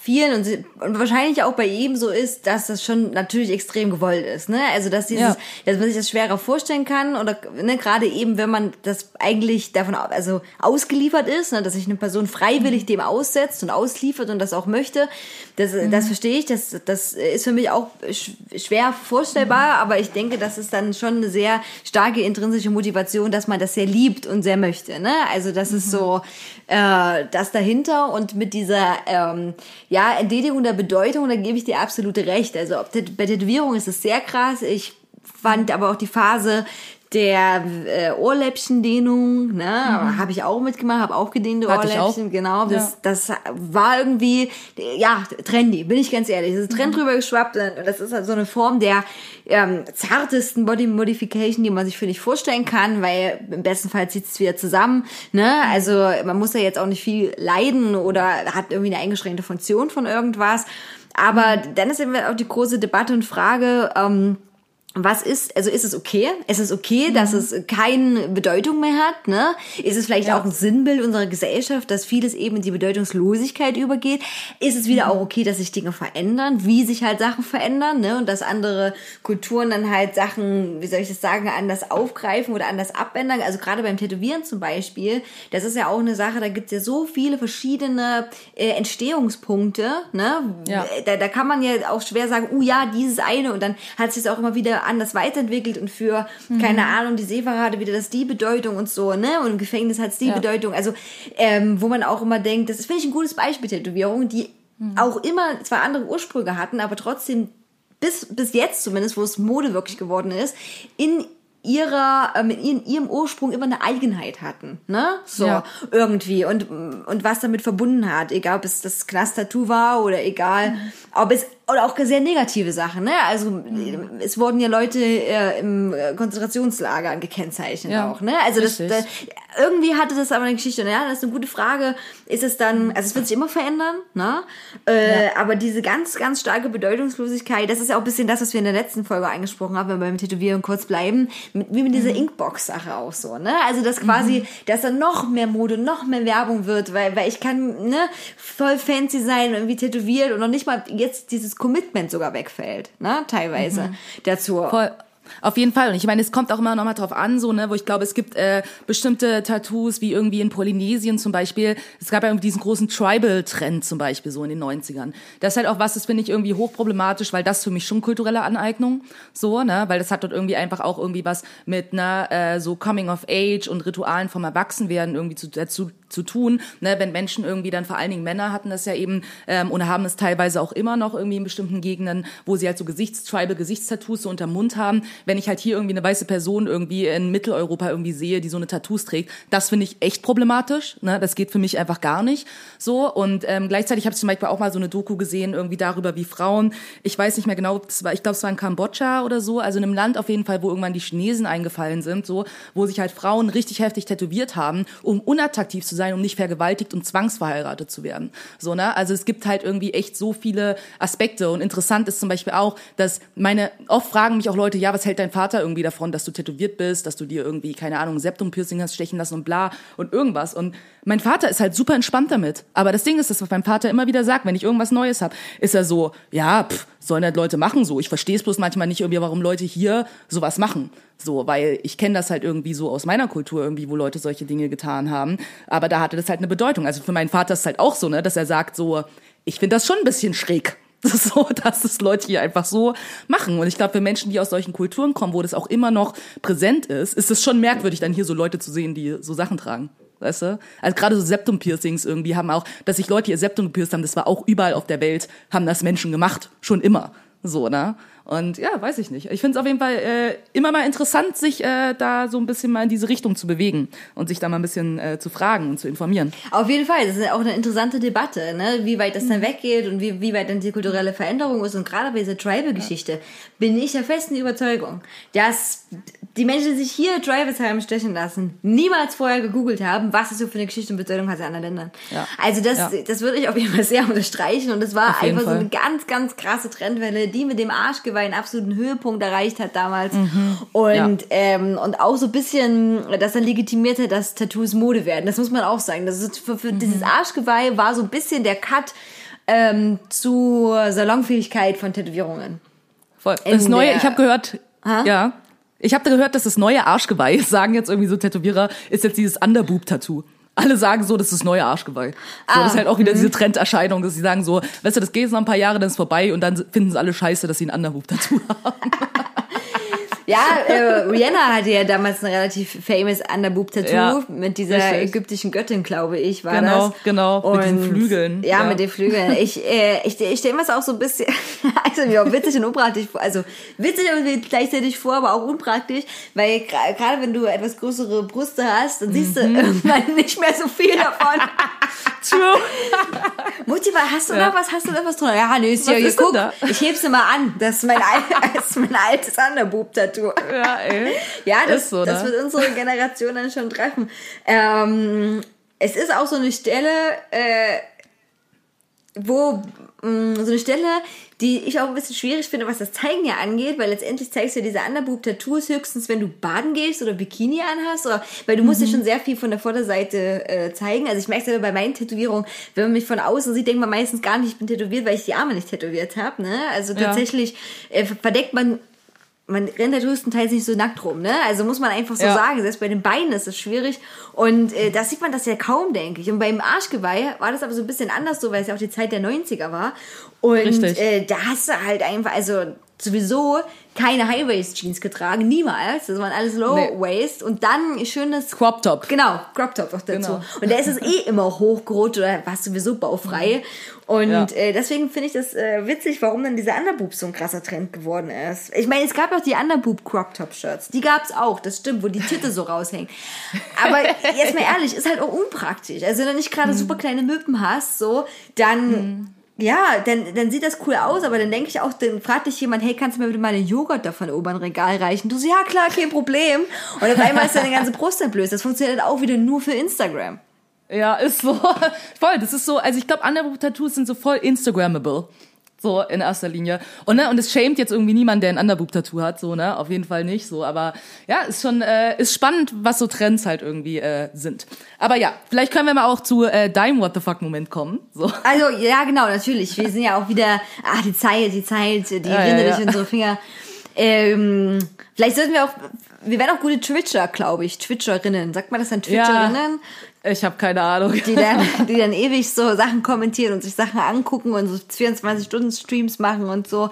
vielen und, und wahrscheinlich auch bei ihm so ist, dass das schon natürlich extrem gewollt ist, ne? Also dass dieses, Ja. dass man sich das schwerer vorstellen kann oder ne, gerade eben, wenn man das eigentlich davon also ausgeliefert ist, ne, dass sich eine Person freiwillig dem aussetzt und ausliefert und das auch möchte, das, das verstehe ich, das, das ist für mich auch sch- schwer vorstellbar, aber ich denke, das ist dann schon eine sehr starke intrinsische Motivation, dass man das sehr liebt und sehr möchte, ne? Also das ist so äh, das dahinter und mit dieser ähm, ja Entledigung der Bedeutung, da gebe ich dir absolute recht. Also ob bei Tätowierung ist es sehr krass. Ich fand aber auch die Phase der äh, Ohrläppchendehnung, ne, habe ich auch mitgemacht, habe auch gedehnte Hatte Ohrläppchen, genau. Das, das war irgendwie, ja, trendy, bin ich ganz ehrlich. Das ist Trend drüber geschwappt und das ist halt so eine Form der ähm, zartesten Body Modification, die man sich für nicht vorstellen kann, weil im besten Fall zieht es wieder zusammen. Ne? Also man muss ja jetzt auch nicht viel leiden oder hat irgendwie eine eingeschränkte Funktion von irgendwas. Aber dann ist eben auch die große Debatte und Frage, ähm, was ist, also ist es okay? Ist es okay, dass es keine Bedeutung mehr hat? Ne? Ist es vielleicht auch ein Sinnbild unserer Gesellschaft, dass vieles eben in die Bedeutungslosigkeit übergeht? Ist es wieder auch okay, dass sich Dinge verändern, wie sich halt Sachen verändern, ne? Und dass andere Kulturen dann halt Sachen, wie soll ich das sagen, anders aufgreifen oder anders abändern? Also gerade beim Tätowieren zum Beispiel, das ist ja auch eine Sache, da gibt's ja so viele verschiedene äh, Entstehungspunkte, ne? Ja. da, da kann man ja auch schwer sagen, oh ja, dieses eine und dann hat sich das auch immer wieder anders weiterentwickelt und für, keine Ahnung, die Seefahrer hatte wieder das die Bedeutung und so, ne? Und im Gefängnis hat es die Ja. Bedeutung. Also, ähm, wo man auch immer denkt, das ist, finde ich, ein gutes Beispiel, Tätowierungen, die auch immer zwar andere Ursprünge hatten, aber trotzdem bis, bis jetzt zumindest, wo es Mode wirklich geworden ist, in ihrer, ähm, in ihrem Ursprung immer eine Eigenheit hatten, ne? So, Ja. irgendwie und, und was damit verbunden hat, egal ob es das Knast-Tattoo war oder egal, ob es, oder auch sehr negative Sachen, ne? Also, es wurden ja Leute äh, im äh, Konzentrationslager gekennzeichnet Ja, auch, ne? Also, das, das, irgendwie hatte das aber eine Geschichte, und ja, das ist eine gute Frage, ist es dann, also es wird sich immer verändern, ne? Äh, aber diese ganz, ganz starke Bedeutungslosigkeit, das ist ja auch ein bisschen das, was wir in der letzten Folge angesprochen haben, wenn wir beim Tätowieren kurz bleiben, mit, wie mit dieser Mhm. Inkbox-Sache auch so, ne? Also, dass quasi, dass dann noch mehr Mode, noch mehr Werbung wird, weil, weil ich kann, ne, voll fancy sein, irgendwie tätowiert und noch nicht mal jetzt dieses Commitment sogar wegfällt, ne? Teilweise dazu. Mhm. Voll. Auf jeden Fall. Und ich meine, es kommt auch immer noch mal drauf an, so, ne, wo ich glaube, es gibt äh, bestimmte Tattoos, wie irgendwie in Polynesien zum Beispiel. Es gab ja irgendwie diesen großen Tribal-Trend zum Beispiel so in den 90ern. Das ist halt auch was, das finde ich irgendwie hochproblematisch, weil das für mich schon kulturelle Aneignung, so, ne, weil das hat dort irgendwie einfach auch irgendwie was mit, ne, äh, so Coming of Age und Ritualen vom Erwachsenwerden irgendwie zu, dazu zu tun, ne, wenn Menschen irgendwie dann vor allen Dingen Männer hatten das ja eben ähm, und haben es teilweise auch immer noch irgendwie in bestimmten Gegenden, wo sie halt so Gesichts tribal Gesichtstattoos so unterm Mund haben. Wenn ich halt hier irgendwie eine weiße Person irgendwie in Mitteleuropa irgendwie sehe, die so eine Tattoos trägt, das finde ich echt problematisch. Ne? Das geht für mich einfach gar nicht so. Und ähm, gleichzeitig habe ich zum Beispiel auch mal so eine Doku gesehen irgendwie darüber, wie Frauen, ich weiß nicht mehr genau, war, ich glaube, es war in Kambodscha oder so, also in einem Land auf jeden Fall, wo irgendwann die Chinesen eingefallen sind, so, wo sich halt Frauen richtig heftig tätowiert haben, um unattraktiv zu sein sein, um nicht vergewaltigt und zwangsverheiratet zu werden. So, ne? Also es gibt halt irgendwie echt so viele Aspekte. Und interessant ist zum Beispiel auch, dass meine, oft fragen mich auch Leute, ja, was hält dein Vater irgendwie davon, dass du tätowiert bist, dass du dir irgendwie, keine Ahnung, Septum-Piercing hast stechen lassen und bla und irgendwas. Und mein Vater ist halt super entspannt damit. Aber das Ding ist, dass was mein Vater immer wieder sagt, wenn ich irgendwas Neues habe, ist er so, ja, pff, sollen halt Leute machen so. Ich verstehe es bloß manchmal nicht irgendwie, warum Leute hier sowas machen. So, weil ich kenne das halt irgendwie so aus meiner Kultur irgendwie, wo Leute solche Dinge getan haben. Aber da hatte das halt eine Bedeutung. Also für meinen Vater ist es halt auch so, ne, dass er sagt so, ich finde das schon ein bisschen schräg. So, dass es Leute hier einfach so machen. Und ich glaube, für Menschen, die aus solchen Kulturen kommen, wo das auch immer noch präsent ist, ist es schon merkwürdig, dann hier so Leute zu sehen, die so Sachen tragen. Weißt du? Also gerade so Septum-Piercings irgendwie haben auch, dass sich Leute ihr Septum gepierst haben, das war auch überall auf der Welt, haben das Menschen gemacht. Schon immer. So, ne? Und ja, weiß ich nicht. Ich finde es auf jeden Fall äh, immer mal interessant, sich äh, da so ein bisschen mal in diese Richtung zu bewegen und sich da mal ein bisschen äh, zu fragen und zu informieren. Auf jeden Fall, das ist ja auch eine interessante Debatte, ne? wie weit das dann weggeht und wie, wie weit dann die kulturelle Veränderung ist. Und gerade bei dieser Tribal-Geschichte bin ich der festen Überzeugung, dass die Menschen, die sich hier Tribals haben stechen lassen, niemals vorher gegoogelt haben, was es so für eine Geschichte und Bedeutung hat in anderen Ländern. Ja. Also das, Ja. das würde ich auf jeden Fall sehr unterstreichen. Und das war einfach so Fall. eine ganz, ganz krasse Trendwelle, die mit dem Arschgeweih einen absoluten Höhepunkt erreicht hat damals. Und, Ja. ähm, und auch so ein bisschen, das dann legitimiert hat, dass Tattoos Mode werden. Das muss man auch sagen. Das ist für, für dieses Arschgeweih war so ein bisschen der Cut ähm, zur Salonfähigkeit von Tätowierungen. Voll. In Das neue, ich habe gehört, Ha? ja. Ich habe gehört, dass das neue Arschgeweih, sagen jetzt irgendwie so Tätowierer, ist jetzt dieses Underboob-Tattoo. Alle sagen so, das ist das neue Arschgeweih. So, Ah, das ist halt auch wieder diese Trenderscheinung, dass sie sagen so, weißt du, das geht jetzt noch ein paar Jahre, dann ist vorbei und dann finden sie alle scheiße, dass sie ein Underboob-Tattoo haben. Ja, äh, Rihanna hatte ja damals ein relativ famous Underboob-Tattoo Ja, mit dieser richtig. ägyptischen Göttin, glaube ich, war Genau, das. genau, mit diesen Flügeln, Ja, ja. mit den Flügeln. Ich, äh, ich, ich stelle mir das auch so ein bisschen, also mir auch witzig und unpraktisch vor. Also witzig und gleichzeitig vor, aber auch unpraktisch, weil gerade wenn du etwas größere Brüste hast, dann siehst du Mhm. irgendwann nicht mehr so viel davon. True. Mutti, hast du Ja. noch was? Hast du noch was drunter? Ja, nee, ist Was ja, hier, guck, ich heb's dir mal an. Das ist mein, das ist mein altes Underboob-Tattoo. Ja, ey. Ja, das, so, das ne? wird unsere Generation dann schon treffen. Ähm, es ist auch so eine Stelle, äh, wo mh, so eine Stelle, die ich auch ein bisschen schwierig finde, was das Zeigen ja angeht, weil letztendlich zeigst du ja diese Underboob-Tattoos höchstens, wenn du baden gehst oder Bikini anhast, oder weil du musst Mhm. ja schon sehr viel von der Vorderseite äh, zeigen. Also ich merke selber bei meinen Tätowierungen, wenn man mich von außen sieht, denkt man meistens gar nicht, ich bin tätowiert, weil ich die Arme nicht tätowiert habe. Ne? Also Ja. tatsächlich äh, verdeckt man man rennt ja größtenteils nicht so nackt rum, ne? Also muss man einfach so Ja. sagen, selbst bei den Beinen ist es schwierig. Und äh, da sieht man das ja kaum, denke ich. Und beim Arschgeweih war das aber so ein bisschen anders so, weil es ja auch die Zeit der 90er war. Und Richtig. äh, da hast du halt einfach, also sowieso keine High-Waist-Jeans getragen, niemals. Das waren alles Low-Waist. Und dann ein schönes Crop Top. Genau, Crop Top noch dazu. Genau. Und da ist es eh immer hochgerutscht oder war sowieso baufrei. Und Ja. äh, deswegen finde ich das äh, witzig, warum dann dieser Underboob so ein krasser Trend geworden ist. Ich meine, es gab auch die Underboob Crop Top Shirts. Die gab's auch, das stimmt, wo die Titte so raushängt. Aber jetzt mal ehrlich, ist halt auch unpraktisch. Also wenn du nicht gerade super kleine Möppen hast, so, dann... Ja, dann, dann sieht das cool aus, aber dann denke ich auch, dann fragt dich jemand, hey, kannst du mir bitte mal den Joghurt da von dem oberen Regal reichen? Du so, ja klar, kein Problem. Und auf einmal ist deine ganze Brust entblößt. Das funktioniert auch wieder nur für Instagram. Ja, ist so. Voll, das ist so, also ich glaube, Underboob-Tattoos sind so voll Instagrammable. So, in erster Linie. Und, ne, und es schämt jetzt irgendwie niemand, der ein Underboob-Tattoo hat, so, ne, auf jeden Fall nicht, so, aber, ja, ist schon, äh, ist spannend, was so Trends halt irgendwie, äh, sind. Aber ja, vielleicht können wir mal auch zu, äh, deinem What the fuck Moment kommen, so. Also, ja, genau, natürlich. Wir sind ja auch wieder, ah, die Zeit, die Zeit, die Ja, Rinde ja, ja. durch unsere Finger. Ähm, vielleicht sollten wir auch, wir werden auch gute Twitcher, glaube ich, Twitcherinnen. Sagt man das dann Twitcherinnen? Ich habe keine Ahnung. Die dann, die dann ewig so Sachen kommentieren und sich Sachen angucken und so 24-Stunden-Streams machen und so.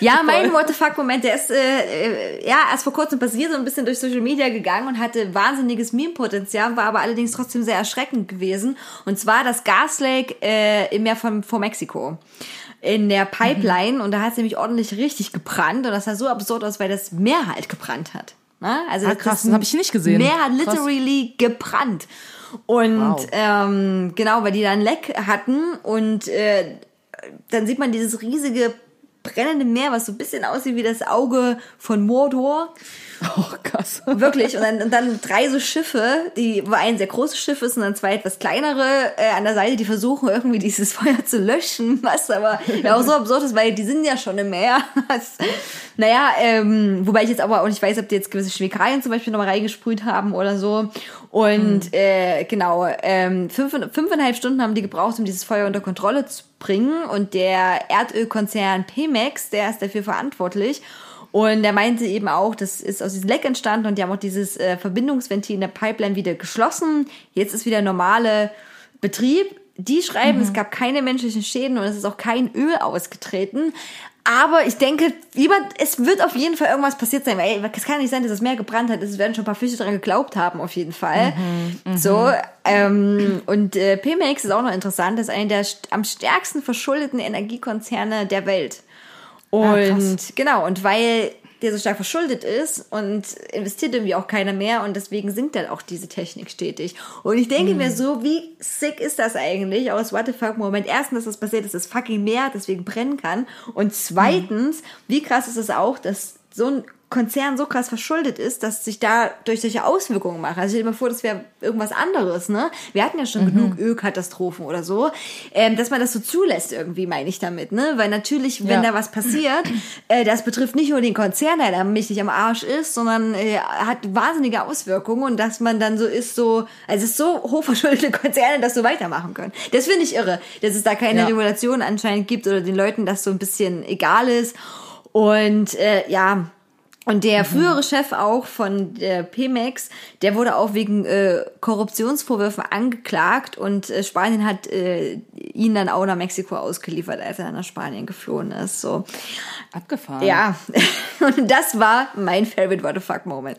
Ja, mein What the fuck-Moment, der ist äh, äh, ja erst vor kurzem passiert, so ein bisschen durch Social Media gegangen und hatte wahnsinniges Meme-Potenzial, war aber allerdings trotzdem sehr erschreckend gewesen. Und zwar das Gaslake äh, im Meer von vor Mexiko in der Pipeline und da hat es nämlich ordentlich richtig gebrannt und das sah so absurd aus, weil das Meer halt gebrannt hat. Ne? Also Ah, krass, das hab ich nicht gesehen. Meer hat Krass. literally gebrannt. Und Wow. ähm, genau, weil die da ein Leck hatten und äh, dann sieht man dieses riesige brennende Meer, was so ein bisschen aussieht wie das Auge von Mordor. Oh krass. Wirklich. Und dann, und dann drei so Schiffe, die, wo ein sehr großes Schiff ist und dann zwei etwas kleinere äh, an der Seite, die versuchen irgendwie dieses Feuer zu löschen, was aber ja auch so absurd ist, weil die sind ja schon im Meer. Naja, ähm, wobei ich jetzt aber auch nicht weiß, ob die jetzt gewisse Schwägereien zum Beispiel nochmal reingesprüht haben oder so. Und äh, genau, ähm, fünf, fünfeinhalb Stunden haben die gebraucht, um dieses Feuer unter Kontrolle zu bringen. Und der Erdölkonzern Pemex, der ist dafür verantwortlich. Und er meinte eben auch, das ist aus diesem Leck entstanden und die haben auch dieses äh, Verbindungsventil in der Pipeline wieder geschlossen. Jetzt ist wieder normale Betrieb. Die schreiben, es gab keine menschlichen Schäden und es ist auch kein Öl ausgetreten. Aber ich denke, lieber, es wird auf jeden Fall irgendwas passiert sein, weil ey, es kann nicht sein, dass das Meer gebrannt hat. Es werden schon ein paar Fische dran geglaubt haben, auf jeden Fall. so, ähm, und äh, Pemex ist auch noch interessant, das ist einer der am stärksten verschuldeten Energiekonzerne der Welt. Und genau, und weil der so stark verschuldet ist und investiert irgendwie auch keiner mehr und deswegen sinkt dann auch diese Technik stetig. Und ich denke mir so, wie sick ist das eigentlich? Aus What the fuck Moment? Erstens, dass das passiert, dass das fucking Meer deswegen brennen kann. Und zweitens, wie krass ist es auch, dass so ein Konzern so krass verschuldet ist, dass sich da durch solche Auswirkungen macht. Also stell dir mal vor, das wäre irgendwas anderes, ne? Wir hatten ja schon genug Ölkatastrophen oder so, ähm, dass man das so zulässt irgendwie, meine ich damit, ne? Weil natürlich, wenn Ja. da was passiert, äh, das betrifft nicht nur den Konzern, der da mächtig am Arsch ist, sondern äh, hat wahnsinnige Auswirkungen und dass man dann so ist, so, also es ist so hochverschuldete Konzerne, das so weitermachen können. Das finde ich irre, dass es da keine Ja. Regulation anscheinend gibt oder den Leuten das so ein bisschen egal ist. Und äh, ja, und der frühere Chef auch von der Pemex, der wurde auch wegen äh, Korruptionsvorwürfen angeklagt und äh, Spanien hat äh, ihn dann auch nach Mexiko ausgeliefert, als er nach Spanien geflohen ist. So, Abgefahren. ja, und das war mein favorite What the fuck Moment.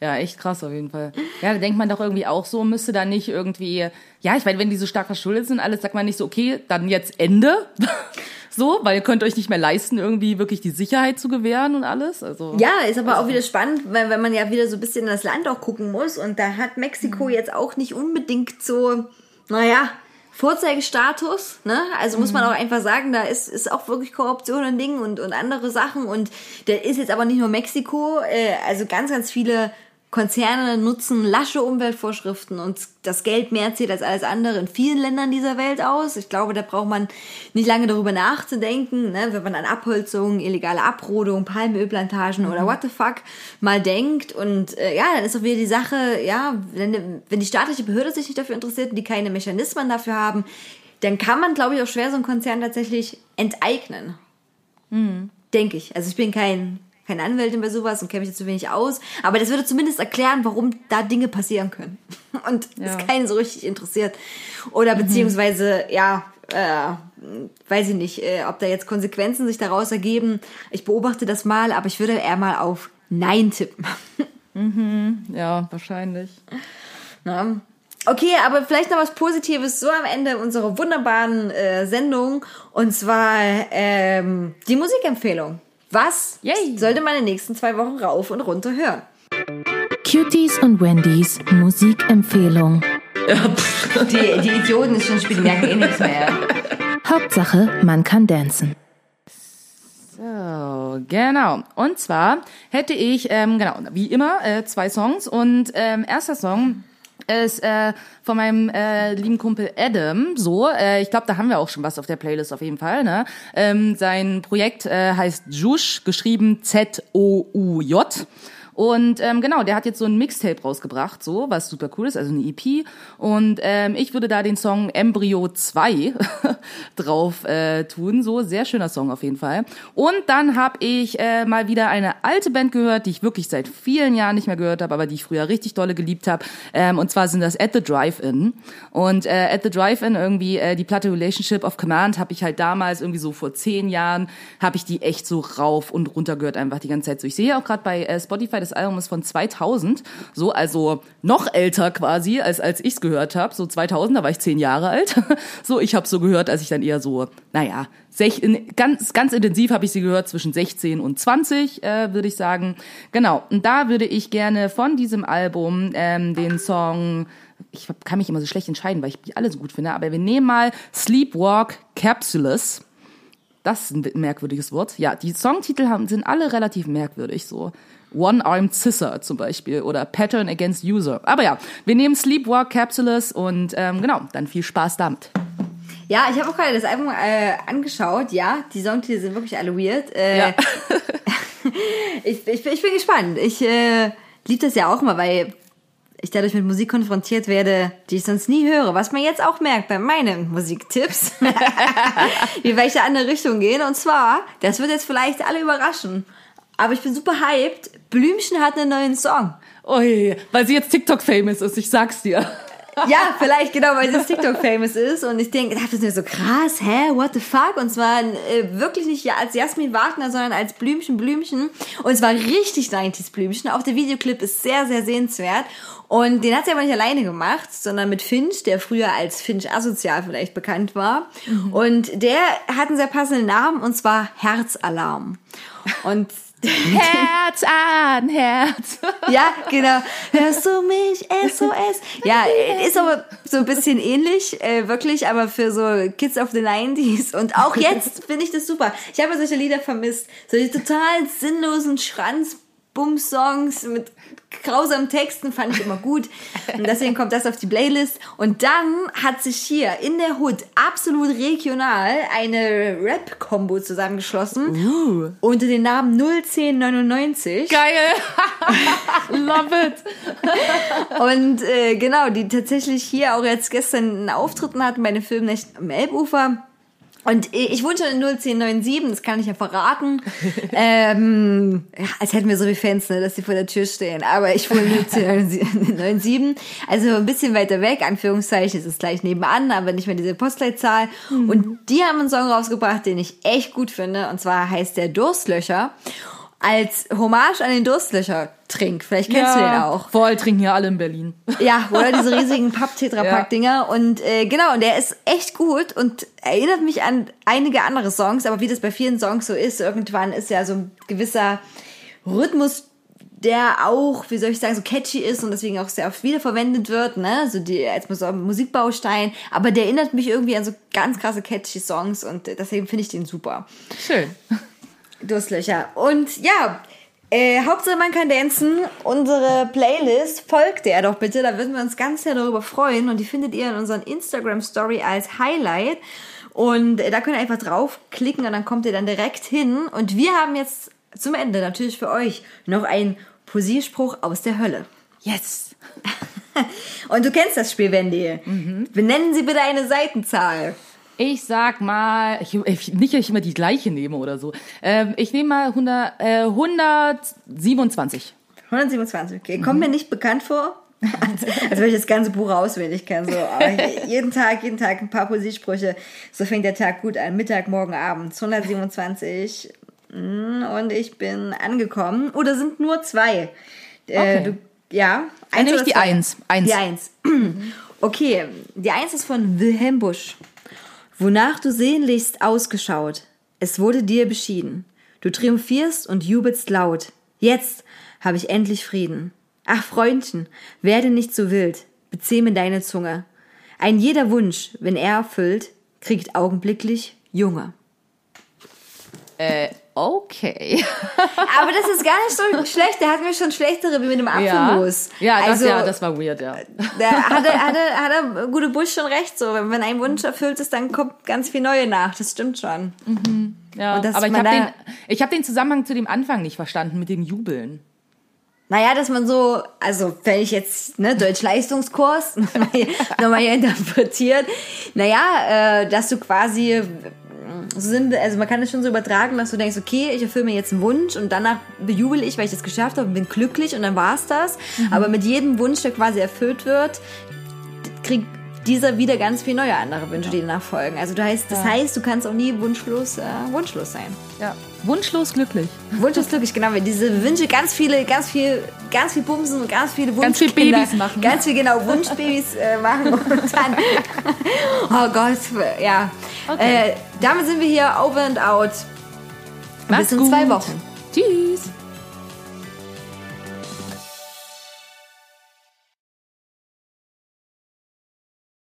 Ja, echt krass auf jeden Fall. Ja, da denkt man doch irgendwie auch so, müsste da nicht irgendwie, ja, ich meine, wenn die so stark verschuldet sind, alles sagt man nicht so, okay, dann jetzt Ende. so, weil ihr könnt euch nicht mehr leisten, irgendwie wirklich die Sicherheit zu gewähren und alles. Also Ja, ist aber auch wieder spannend, weil wenn man ja wieder so ein bisschen in das Land auch gucken muss und da hat Mexiko jetzt auch nicht unbedingt so, naja, Vorzeigestatus, ne? Also muss man auch einfach sagen, da ist, ist auch wirklich Korruption und Ding und, und andere Sachen und der ist jetzt aber nicht nur Mexiko, äh, also ganz, ganz viele Konzerne nutzen lasche Umweltvorschriften und das Geld mehr zählt als alles andere in vielen Ländern dieser Welt aus. Ich glaube, da braucht man nicht lange darüber nachzudenken, ne? wenn man an Abholzung, illegale Abrodung, Palmölplantagen oder what the fuck mal denkt. Und äh, ja, dann ist auch wieder die Sache, ja, wenn, wenn die staatliche Behörde sich nicht dafür interessiert und die keine Mechanismen dafür haben, dann kann man, glaube ich, auch schwer so einen Konzern tatsächlich enteignen. Denke ich. Also ich bin kein, keine Anwältin bei sowas und kenne mich jetzt zu wenig aus. Aber das würde zumindest erklären, warum da Dinge passieren können. Und es keinen so richtig interessiert. Oder beziehungsweise, ja, äh, weiß ich nicht, äh, ob da jetzt Konsequenzen sich daraus ergeben. Ich beobachte das mal, aber ich würde eher mal auf Nein tippen. ja, wahrscheinlich. Ne? Okay, aber vielleicht noch was Positives so am Ende unserer wunderbaren äh, Sendung. Und zwar ähm, die Musikempfehlung. Was Yay. sollte man in den nächsten zwei Wochen rauf und runter hören? Cuties und Wendys Musikempfehlung. Die, die Idioten ist schon spät, die merken eh nichts mehr. Hauptsache, man kann dancen. So, genau. Und zwar hätte ich, ähm, genau, wie immer, äh, zwei Songs. Und ähm, erster Song ist äh, von meinem äh, lieben Kumpel Adam. So, äh, ich glaube, da haben wir auch schon was auf der Playlist auf jeden Fall. Ne? Ähm, sein Projekt äh, heißt Jush, geschrieben Z-O-U-J. Und ähm, genau, der hat jetzt so ein Mixtape rausgebracht, so, was super cool ist, also eine EP. Und ähm, ich würde da den Song Embryo 2 drauf äh, tun, so, sehr schöner Song auf jeden Fall. Und dann habe ich äh, mal wieder eine alte Band gehört, die ich wirklich seit vielen Jahren nicht mehr gehört habe, aber die ich früher richtig dolle geliebt habe. Ähm, und zwar sind das At the Drive-In. Und äh, At the Drive-In irgendwie äh, die Platte Relationship of Command habe ich halt damals irgendwie so vor zehn Jahren habe ich die echt so rauf und runter gehört einfach die ganze Zeit. So ich sehe auch gerade bei äh, Spotify das Album ist von 2000, so also noch älter quasi als als ich's gehört habe. So 2000, da war ich zehn Jahre alt. so ich habe so gehört, als ich dann eher so, naja, sech, ganz ganz intensiv habe ich sie gehört zwischen 16 und 20, äh, würde ich sagen. Genau. Und da würde ich gerne von diesem Album ähm, den Song ich kann mich immer so schlecht entscheiden, weil ich die alle so gut finde, aber wir nehmen mal Sleepwalk Capsules Das ist ein merkwürdiges Wort. Ja, die Songtitel haben, sind alle relativ merkwürdig so. One-Armed Scissor zum Beispiel oder Pattern Against User. Aber ja, wir nehmen Sleepwalk Capsules und ähm, genau, dann viel Spaß damit. Ja, ich habe auch gerade das Album äh, angeschaut. Ja, die Songtitel sind wirklich alle weird. Äh, Ja. ich, ich, ich bin gespannt. Ich äh, liebe das ja auch mal, weil ich dadurch mit Musik konfrontiert werde, die ich sonst nie höre. Was man jetzt auch merkt bei meinen Musiktipps, wie welche andere Richtung gehen. Und zwar, das wird jetzt vielleicht alle überraschen, aber ich bin super hyped. Blümchen hat einen neuen Song. Ui, weil sie jetzt TikTok-famous ist, ich sag's dir. Ja, vielleicht genau, weil das TikTok famous ist und ich denke, das ist mir so krass, hä, what the fuck? Und zwar äh, wirklich nicht als Jasmin Wagner, sondern als Blümchen Blümchen und es war richtig 90s Blümchen. Auch der Videoclip ist sehr, sehr sehenswert und den hat sie aber nicht alleine gemacht, sondern mit Finch, der früher als Finch asozial vielleicht bekannt war und der hat einen sehr passenden Namen und zwar Herzalarm. Und Herz an Herz. Ja, genau. Hörst du mich? SOS. Ja, ist aber so ein bisschen ähnlich, äh, wirklich, aber für so Kids of the 90s. Und auch jetzt finde ich das super. Ich habe solche Lieder vermisst. Solche total sinnlosen Schranz. Bums-Songs mit grausamen Texten fand ich immer gut. Und deswegen kommt das auf die Playlist. Und dann hat sich hier in der Hood absolut regional eine Rap-Kombo zusammengeschlossen. Unter dem Namen 01099. Geil. Love it. Und äh, genau, die tatsächlich hier auch jetzt gestern einen Auftritten hatten bei den Filmnächten am Elbufer. Und ich wohne schon in 01097, das kann ich ja verraten. ähm, ja, als hätten wir so viele Fans, ne, dass sie vor der Tür stehen. Aber ich wohne in 01097, also ein bisschen weiter weg, Anführungszeichen, es ist gleich nebenan, aber nicht mehr diese Postleitzahl. Und die haben einen Song rausgebracht, den ich echt gut finde. Und zwar heißt der Durstlöcher. Als Hommage an den Durstlöcher-Trink. Vielleicht kennst du den auch. Voll trinken ja alle in Berlin. Ja, oder diese riesigen Papp-Tetrapack-Dinger. Und äh, genau, und der ist echt gut und erinnert mich an einige andere Songs, aber wie das bei vielen Songs so ist, irgendwann ist ja so ein gewisser Rhythmus, der auch, wie soll ich sagen, so catchy ist und deswegen auch sehr oft wiederverwendet wird, ne? So die als Musikbaustein. Aber der erinnert mich irgendwie an so ganz krasse catchy Songs und deswegen finde ich den super. Schön. Durstlöcher. Und ja, äh, Hauptsache man kann dancen. Unsere Playlist folgt der doch bitte. Da würden wir uns ganz sehr darüber freuen. Und die findet ihr in unseren Instagram Story als Highlight. Und äh, da könnt ihr einfach draufklicken und dann kommt ihr dann direkt hin. Und wir haben jetzt zum Ende natürlich für euch noch einen Poesierspruch aus der Hölle. Yes. Und du kennst das Spiel, Wendy. Benennen Sie bitte eine Seitenzahl. Ich sag mal, ich, ich, nicht, dass ich immer die gleiche nehme oder so. Ähm, ich nehme mal 100, äh, 127. 127, okay. Kommt mir nicht bekannt vor. Als, als würde ich das ganze Buch auswendig kennen. So. Aber jeden Tag, jeden Tag ein paar Poesiesprüche. So fängt der Tag gut an. Mittag, morgen, abends. 127. Mm, Und ich bin angekommen. Oder sind nur zwei? Äh, Okay. du, ja. Dann nehme ich die zwei? Eins. Eins. Die Eins. Okay, die Eins ist von Wilhelm Busch. Wonach du sehnlichst ausgeschaut, es wurde dir beschieden. Du triumphierst und jubelst laut. Jetzt habe ich endlich Frieden. Ach, Freundchen, werde nicht so wild, bezähme deine Zunge. Ein jeder Wunsch, wenn er erfüllt, kriegt augenblicklich Junge. Äh, okay. Aber das ist gar nicht so schlecht. Der hat mir schon schlechtere wie mit dem Apfelmus. Ja, das, also, ja, das war weird, ja. Da hatte, hatte, hatte gute Busch schon recht. So, wenn ein Wunsch erfüllt ist, dann kommt ganz viel Neue nach. Das stimmt schon. ja. Und dass Aber ich habe den, ich hab den Zusammenhang zu dem Anfang nicht verstanden mit dem Jubeln. Naja, dass man so, also wenn ich jetzt, ne, Deutsch-Leistungskurs nochmal hier, nochmal hier interpretiert, naja, äh, dass du quasi sind, also man kann es schon so übertragen, dass du denkst, okay, ich erfülle mir jetzt einen Wunsch und danach bejubel ich, weil ich das geschafft habe und bin glücklich und dann war's das. Aber mit jedem Wunsch, der quasi erfüllt wird, kriegt dieser wieder ganz viele neue andere Wünsche, die danach folgen. Also du heißt, das heißt, du kannst auch nie wunschlos, äh, wunschlos sein. Ja. Wunschlos glücklich. Wunschlos glücklich, genau. Wenn diese Wünsche ganz viele, ganz viel, ganz viel bumsen und ganz viele Ganz viel Wunschkinder- Babys machen. Ganz viel, genau, Wunschbabys äh, machen und dann, oh Gott, ja. Okay. Äh, damit sind wir hier over and out. Bis in zwei Wochen. Tschüss.